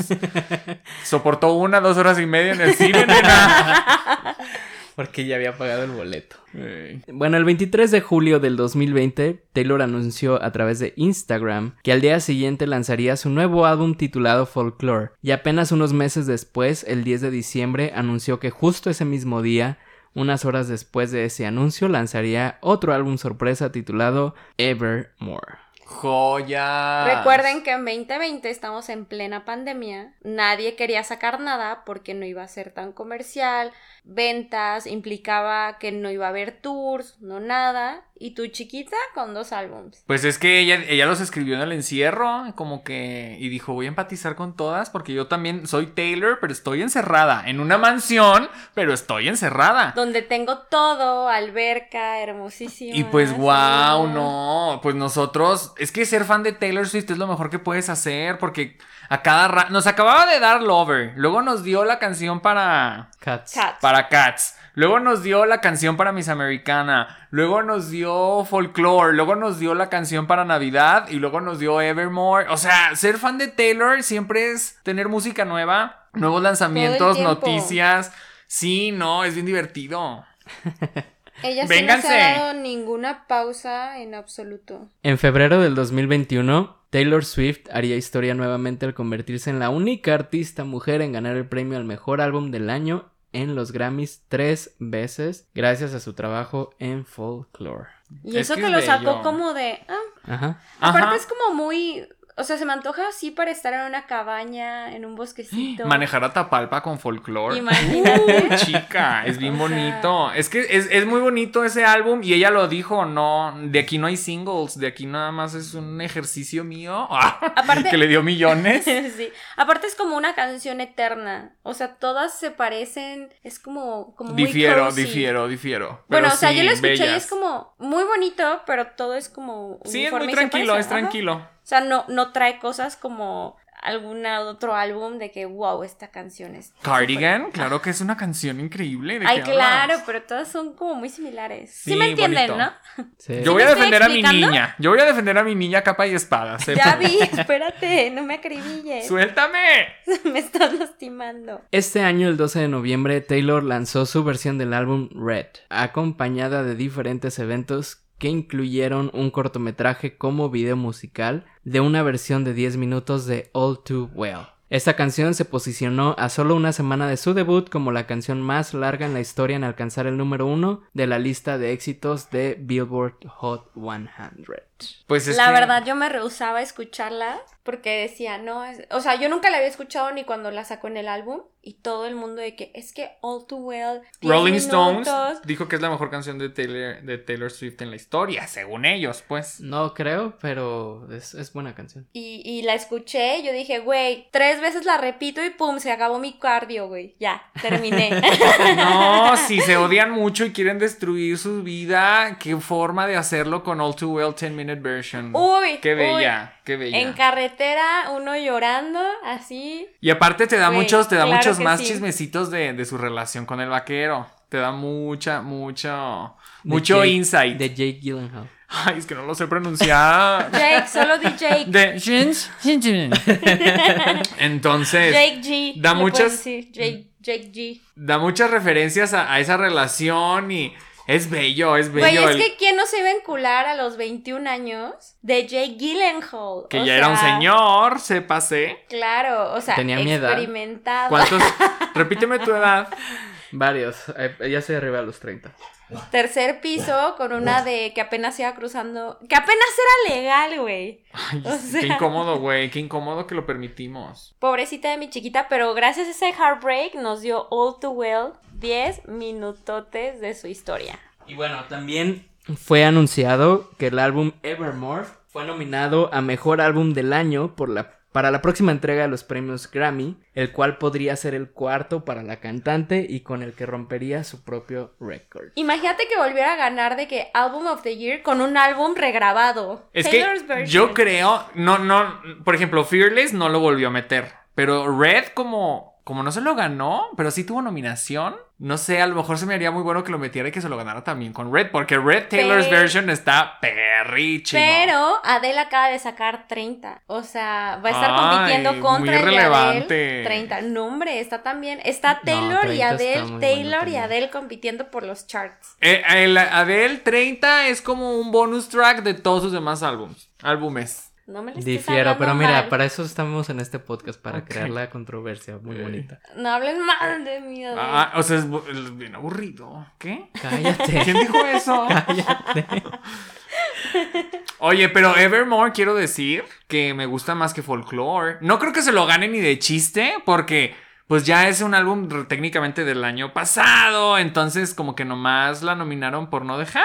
soportó una, dos horas y media en el cine, nena. Porque ya había pagado el boleto. Bueno, el 23 de julio del 2020, Taylor anunció a través de Instagram que al día siguiente lanzaría su nuevo álbum titulado Folklore, y apenas unos meses después, el 10 de diciembre, anunció que justo ese mismo día, unas horas después de ese anuncio, lanzaría otro álbum sorpresa titulado Evermore. Joya. Recuerden que en 2020 estamos en plena pandemia. Nadie quería sacar nada porque no iba a ser tan comercial. Ventas implicaba que no iba a haber tours, no nada. Y tu chiquita con dos álbums. Pues es que ella, ella los escribió en el encierro, como que, y dijo, voy a empatizar con todas porque yo también soy Taylor, pero estoy encerrada en una mansión, pero estoy encerrada. Donde tengo todo, alberca, hermosísima. Y pues, wow, no, pues nosotros, es que ser fan de Taylor Swift es lo mejor que puedes hacer porque a cada rato, nos acababa de dar Lover, luego nos dio la canción para... Cats. Cats. Para Cats. Luego nos dio la canción para Miss Americana. Luego nos dio Folklore. Luego nos dio la canción para Navidad. Y luego nos dio Evermore. O sea, ser fan de Taylor siempre es tener música nueva, nuevos lanzamientos, noticias. Sí, no, es bien divertido. Ella sí no se ha dado ninguna pausa en absoluto. En febrero del 2021, Taylor Swift haría historia nuevamente al convertirse en la única artista mujer en ganar el premio al mejor álbum del año en los Grammys tres veces, gracias a su trabajo en Folklore. Y Es eso que que, es lo bello. sacó como de... ah, Ajá. Aparte Ajá. es como muy... O sea, se me antoja así para estar en una cabaña, en un bosquecito. Manejar a Tapalpa con Folklore. Imagínate. Uh, chica, es bien O sea- bonito. Es que es, es muy bonito ese álbum y ella lo dijo, no, de aquí no hay singles, de aquí nada más es un ejercicio mío Aparte- que le dio millones. sí. Aparte es como una canción eterna. O sea, todas se parecen. Es como, como muy difiero, cozy. difiero, difiero. Bueno, Pero o sea, sí, yo lo escuché y es como muy bonito, pero todo es como. Sí, es muy tranquilo, es tranquilo. Sea, no, no trae cosas como algún otro álbum de que, wow, esta canción es. Cardigan, claro que es una canción increíble. ¿de Ay, claro, hablas? pero todas son como muy similares. Sí, Sí, me entienden, bonito. ¿no? Sí. Yo voy a estoy defender a mi niña. Yo voy a defender a mi niña capa y espada. Ya vi, espérate, no me acribilles. ¡Suéltame! me estás lastimando. Este año, el 12 de noviembre, Taylor lanzó su versión del álbum Red, acompañada de diferentes eventos que incluyeron un cortometraje como video musical de una versión de 10 minutos de All Too Well. Esta canción se posicionó a solo una semana de su debut como la canción más larga en la historia en alcanzar el número uno de la lista de éxitos de Billboard Hot 100. Pues es la que- verdad, yo me rehusaba a escucharla porque decía, no, es... o sea, yo nunca la había escuchado ni cuando la sacó en el álbum y todo el mundo de que es que All Too Well. 10 Rolling Stones minutos". dijo que es la mejor canción de Taylor, de Taylor Swift en la historia, según ellos, pues. No creo, pero es, es buena canción. Y, y la escuché, yo dije, güey, tres veces la repito y pum, se acabó mi cardio, güey. Ya, terminé. No, si se odian mucho y quieren destruir su vida, qué forma de hacerlo con All Too Well 10 Minute Version. Uy, qué uy. bella, qué bella. en carretera, uno llorando, así. Y aparte te da muchos, te da claro muchos más sí. chismecitos de, de su relación con el vaquero. Te da mucha, mucho, De mucho Jake- insight. De Jake Gyllenhaal. Ay, es que no lo sé pronunciar. Jake, solo di Jake. de Entonces, Jake G. da muchas- Jake, Jake G. da muchas referencias a, a esa relación y es bello, es bello. Güey, es el- que ¿quién no se iba a encular a los 21 años de Jake Gyllenhaal? que O ya era un señor, sépase. Claro, o sea, Tenía mi edad. experimentado. ¿Cuántos? Repíteme tu edad. Varios. eh, ya estoy arriba de los 30. Tercer piso con una de que apenas iba cruzando. Que apenas era legal, güey. Ay, O qué sea- incómodo, güey. Qué incómodo que lo permitimos. Pobrecita de mi chiquita, pero gracias a ese heartbreak nos dio All Too Well 10 minutotes de su historia. Y bueno, también fue anunciado que el álbum Evermore fue nominado a Mejor Álbum del Año por la, para la próxima entrega de los premios Grammy, el cual podría ser el cuarto para la cantante y con el que rompería su propio récord. Imagínate que volviera a ganar de que Album of the Year con un álbum regrabado. Es Taylor's que version. yo creo, no, no, por ejemplo, Fearless no lo volvió a meter, pero Red como, como no se lo ganó, pero sí tuvo nominación, no sé, a lo mejor se me haría muy bueno que lo metiera y que se lo ganara también con Red, porque Red Taylor's Pero- version está perrísimo. Pero Adele acaba de sacar 30. O sea, va a estar Ay, compitiendo muy contra de relevante. Adele 30. No, hombre, está también. Está Taylor 30 y Adele, muy bueno Taylor y. Adele compitiendo por los charts. Eh, el Adele 30 es como un bonus track de todos sus demás álbums, álbumes. No me le estés Difiero, pero mira, mal. para eso estamos en este podcast, para crear la controversia muy bonita. No hablen mal de mí, Adele. Ah, o sea, es, bien aburrido. ¿Qué? Cállate. ¿Quién dijo eso? Cállate. Oye, pero Evermore quiero decir que me gusta más que Folklore. No creo que se lo gane ni de chiste, porque pues ya es un álbum técnicamente del año pasado, entonces como que nomás la nominaron por no dejar.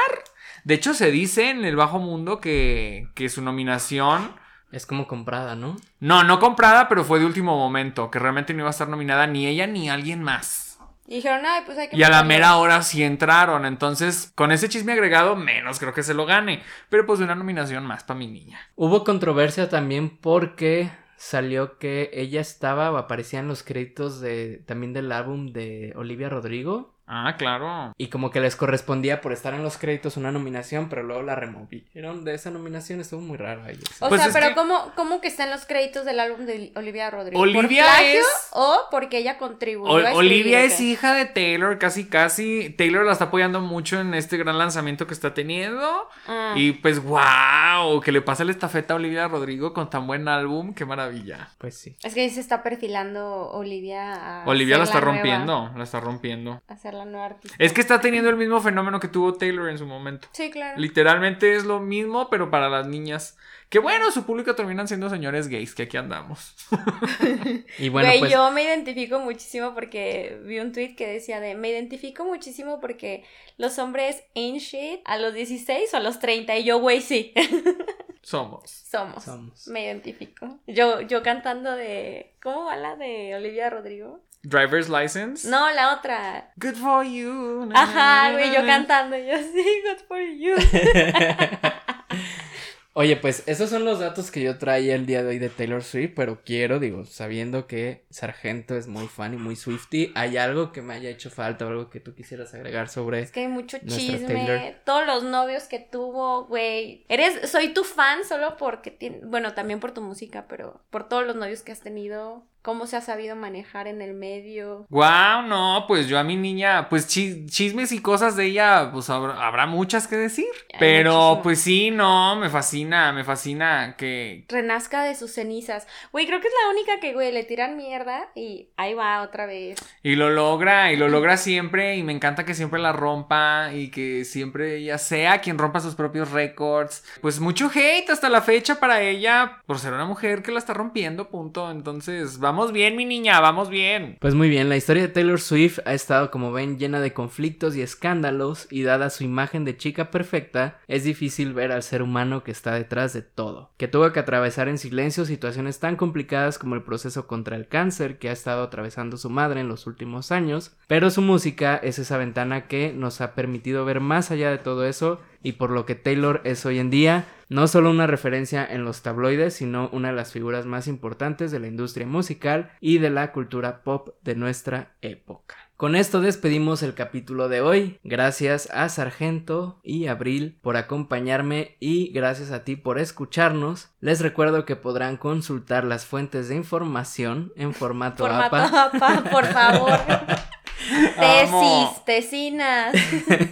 De hecho, se dice en el bajo mundo que, que su nominación, Es como comprada, ¿no? no, no comprada, pero fue de último momento, que realmente no iba a estar nominada ni ella ni alguien más. Y dijeron, ay, pues hay que. Y a la ponerlo". mera hora sí entraron, entonces con ese chisme agregado menos creo que se lo gane, pero pues una nominación más para mi niña. Hubo controversia también porque salió que ella estaba o aparecía en los créditos de también del álbum de Olivia Rodrigo Ah, claro. y como que les correspondía por estar en los créditos una nominación, pero luego la removieron de esa nominación, estuvo muy raro ahí. O Pues sea, es pero que- ¿cómo, ¿cómo que están los créditos del álbum de Olivia Rodrigo? Olivia ¿Por plagio es- o porque ella contribuyó O- a Olivia es qué? hija de Taylor, casi casi. Taylor la está apoyando mucho en este gran lanzamiento que está teniendo. Ah. Y pues, wow, que le pasa la estafeta a Olivia Rodrigo con tan buen álbum, qué maravilla. Pues sí. Es que ahí se está perfilando Olivia a Olivia la está rompiendo, la está rompiendo. a ser la nueva artista. Es que está teniendo el mismo fenómeno que tuvo Taylor en su momento. Sí, claro. Literalmente es lo mismo, pero para las niñas. Que bueno, su público terminan siendo señores gays, que aquí andamos. Y bueno, Güey, pues yo me identifico muchísimo porque vi un tweet que decía de me identifico muchísimo porque los hombres ain't shit a los 16 o a los 30 y yo, güey, sí, Somos. somos. somos. Me identifico. Yo, yo cantando de. ¿Cómo va la de Olivia Rodrigo? Driver's license. No, la otra. Good for you. na, Ajá, güey, yo cantando. Yo sí, good for you. Oye, pues esos son los datos que yo traía el día de hoy de Taylor Swift, pero quiero, digo, sabiendo que Sargento es muy fan y muy Swifty, ¿hay algo que me haya hecho falta o algo que tú quisieras agregar sobre Es que hay mucho chisme. Taylor. Todos los novios que tuvo, güey. Eres, soy tu fan solo porque tiene, bueno, también por tu música, pero por todos los novios que has tenido, cómo se ha sabido manejar en el medio. Guau, no, pues yo a mi niña, pues chi- chismes y cosas de ella, pues habrá, habrá muchas que decir. Hay Pero muchísimo. pues sí, no, me fascina, me fascina que... Renazca de sus cenizas. Güey, creo que es la única que, güey, le tiran mierda y ahí va otra vez. Y lo logra, y lo logra siempre, y me encanta que siempre la rompa, y que siempre ella sea quien rompa sus propios récords. Pues mucho hate hasta la fecha para ella, por ser una mujer que la está rompiendo, punto. Entonces, vamos bien, mi niña, vamos bien. Pues muy bien, la historia de Taylor Swift ha estado, como ven, llena de conflictos y escándalos, y dada su imagen de chica perfecta, es difícil ver al ser humano que está detrás de todo, que tuvo que atravesar en silencio situaciones tan complicadas como el proceso contra el cáncer que ha estado atravesando su madre en los últimos años, pero su música es esa ventana que nos ha permitido ver más allá de todo eso y por lo que Taylor es hoy en día no solo una referencia en los tabloides, sino una de las figuras más importantes de la industria musical y de la cultura pop de nuestra época. Con esto despedimos el capítulo de hoy. Gracias a Sargento y Abril por acompañarme y gracias a ti por escucharnos. Les recuerdo que podrán consultar las fuentes de información en formato, Formato APA APA, por favor. Tesis, tesinas.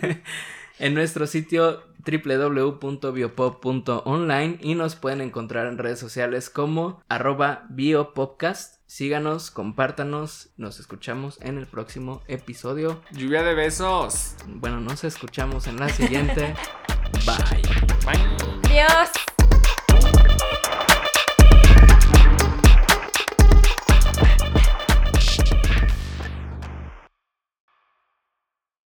en nuestro sitio www.biopop.online y nos pueden encontrar en redes sociales como arroba biopopcast. Síganos, compártanos, nos escuchamos en el próximo episodio. Lluvia de besos. Bueno, nos escuchamos en la siguiente. Bye. Bye. Dios.